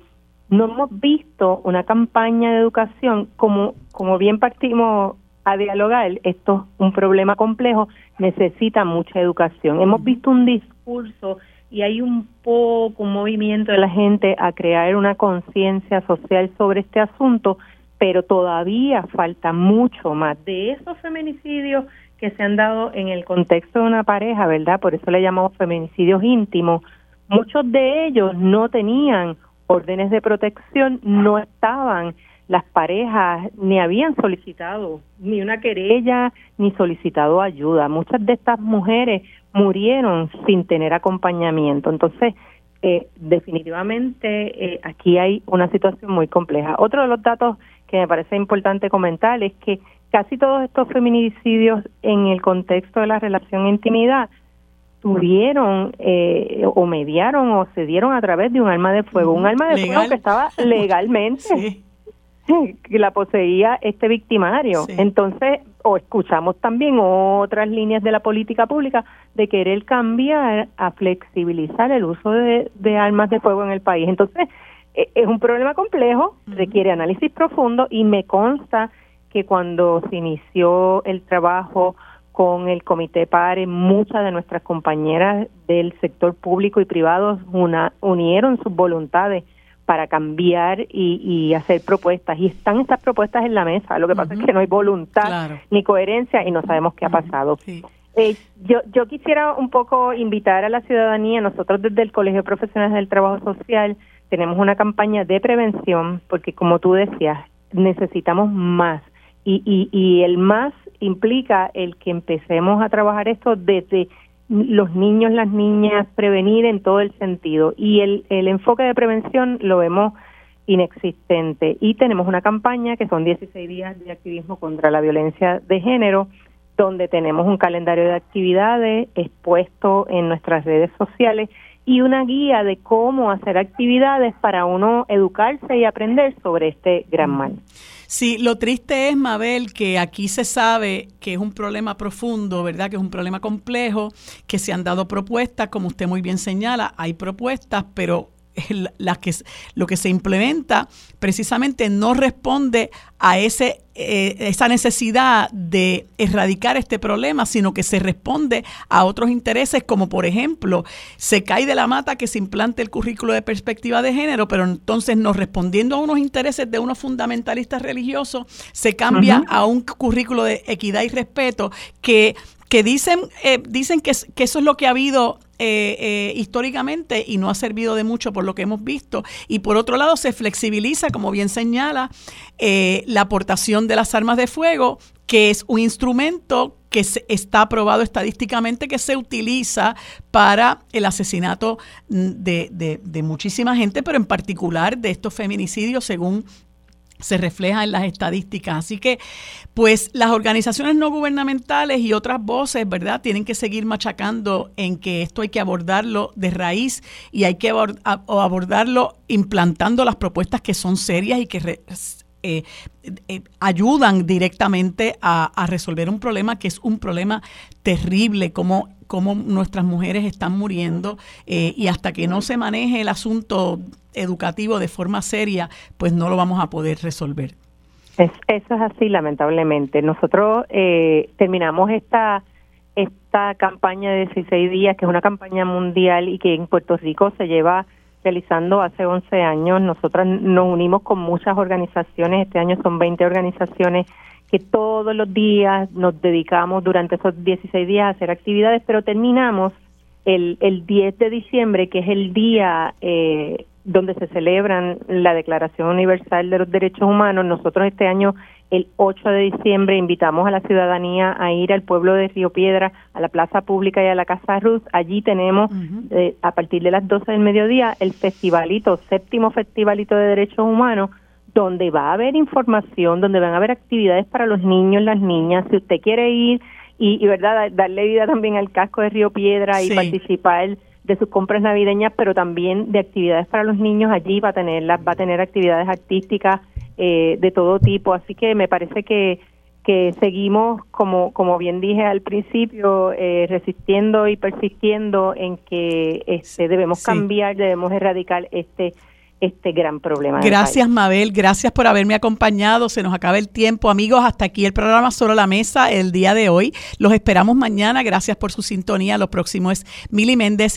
no hemos visto una campaña de educación como, como bien partimos a dialogar, esto es un problema complejo, necesita mucha educación. Hemos visto un discurso y hay un poco un movimiento de la gente a crear una conciencia social sobre este asunto, pero todavía falta mucho más de esos feminicidios que se han dado en el contexto de una pareja, ¿verdad? Por eso le llamamos feminicidios íntimos. Muchos de ellos no tenían órdenes de protección, no estaban las parejas ni habían solicitado ni una querella ni solicitado ayuda. Muchas de estas mujeres murieron sin tener acompañamiento. Entonces, eh, definitivamente eh, aquí hay una situación muy compleja. Otro de los datos que me parece importante comentar es que casi todos estos feminicidios en el contexto de la relación intimidad tuvieron eh, o mediaron o se dieron a través de un arma de fuego, un arma de fuego que estaba legalmente que la poseía este victimario. Entonces, o escuchamos también otras líneas de la política pública de querer cambiar a flexibilizar el uso de, armas de fuego en el país. Entonces, e, es un problema complejo, requiere análisis profundo y me consta que cuando se inició el trabajo con el Comité PARE, muchas de nuestras compañeras del sector público y privado una, unieron sus voluntades para cambiar y, hacer propuestas. Y están estas propuestas en la mesa. Lo que pasa es que no hay voluntad ni coherencia y no sabemos qué ha pasado. Eh, yo, yo quisiera un poco invitar a la ciudadanía. Nosotros desde el Colegio de Profesionales del Trabajo Social tenemos una campaña de prevención porque, como tú decías, necesitamos más. Y, y, y el más implica el que empecemos a trabajar esto desde los niños, las niñas, prevenir en todo el sentido. Y el, el enfoque de prevención lo vemos inexistente. Y tenemos una campaña que son 16 días de activismo contra la violencia de género, donde tenemos un calendario de actividades expuesto en nuestras redes sociales y una guía de cómo hacer actividades para uno educarse y aprender sobre este gran mal. Sí, lo triste es, Mabel, que aquí se sabe que es un problema profundo, ¿verdad? Que es un problema complejo, que se han dado propuestas, como usted muy bien señala, hay propuestas, pero las que, lo que se implementa precisamente no responde a ese, eh, esa necesidad de erradicar este problema, sino que se responde a otros intereses, como por ejemplo, se cae de la mata que se implante el currículo de perspectiva de género, pero entonces no respondiendo a unos intereses de unos fundamentalistas religiosos, se cambia a un currículo de equidad y respeto que que dicen, eh, dicen que, que, eso es lo que ha habido eh, eh, históricamente y no ha servido de mucho por lo que hemos visto. Y por otro lado, se flexibiliza, como bien señala, la aportación de las armas de fuego, que es un instrumento que está aprobado estadísticamente que se utiliza para el asesinato de, de, de muchísima gente, pero en particular de estos feminicidios, según se refleja en las estadísticas. Así que, pues las organizaciones no gubernamentales y otras voces, ¿verdad?, tienen que seguir machacando en que esto hay que abordarlo de raíz y hay que abordarlo implantando las propuestas que son serias y que eh, eh, ayudan directamente a, resolver un problema que es un problema terrible, como nuestras mujeres están muriendo eh, y hasta que no se maneje el asunto educativo de forma seria, pues no lo vamos a poder resolver. eso es así, lamentablemente. Nosotros eh, terminamos esta esta campaña de 16 días, que es una campaña mundial y que en Puerto Rico se lleva realizando hace 11 años. Nosotras nos unimos con muchas organizaciones, este año son 20 organizaciones que todos los días nos dedicamos durante esos 16 días a hacer actividades, pero terminamos el, el 10 de diciembre, que es el día eh, donde se celebran la Declaración Universal de los Derechos Humanos. Nosotros este año, el 8 de diciembre, invitamos a la ciudadanía a ir al pueblo de Río Piedra, a la Plaza Pública y a la Casa Ruth. Allí tenemos, eh, a partir de las 12 del mediodía, el festivalito, séptimo festivalito de derechos humanos, donde va a haber información, donde van a haber actividades para los niños, las niñas. Si usted quiere ir y, verdad darle vida también al casco de Río Piedra y participar de sus compras navideñas, pero también de actividades para los niños allí va a tenerlas, va a tener actividades artísticas eh, de todo tipo. Así que me parece que que seguimos, como, como bien dije al principio, eh, resistiendo y persistiendo en que este, debemos cambiar, debemos erradicar este este gran problema. Gracias, Mabel. Gracias por haberme acompañado. Se nos acaba el tiempo. Amigos, hasta aquí el programa Sobre la Mesa el día de hoy. Los esperamos mañana. Gracias por su sintonía. Lo próximo es Mili Méndez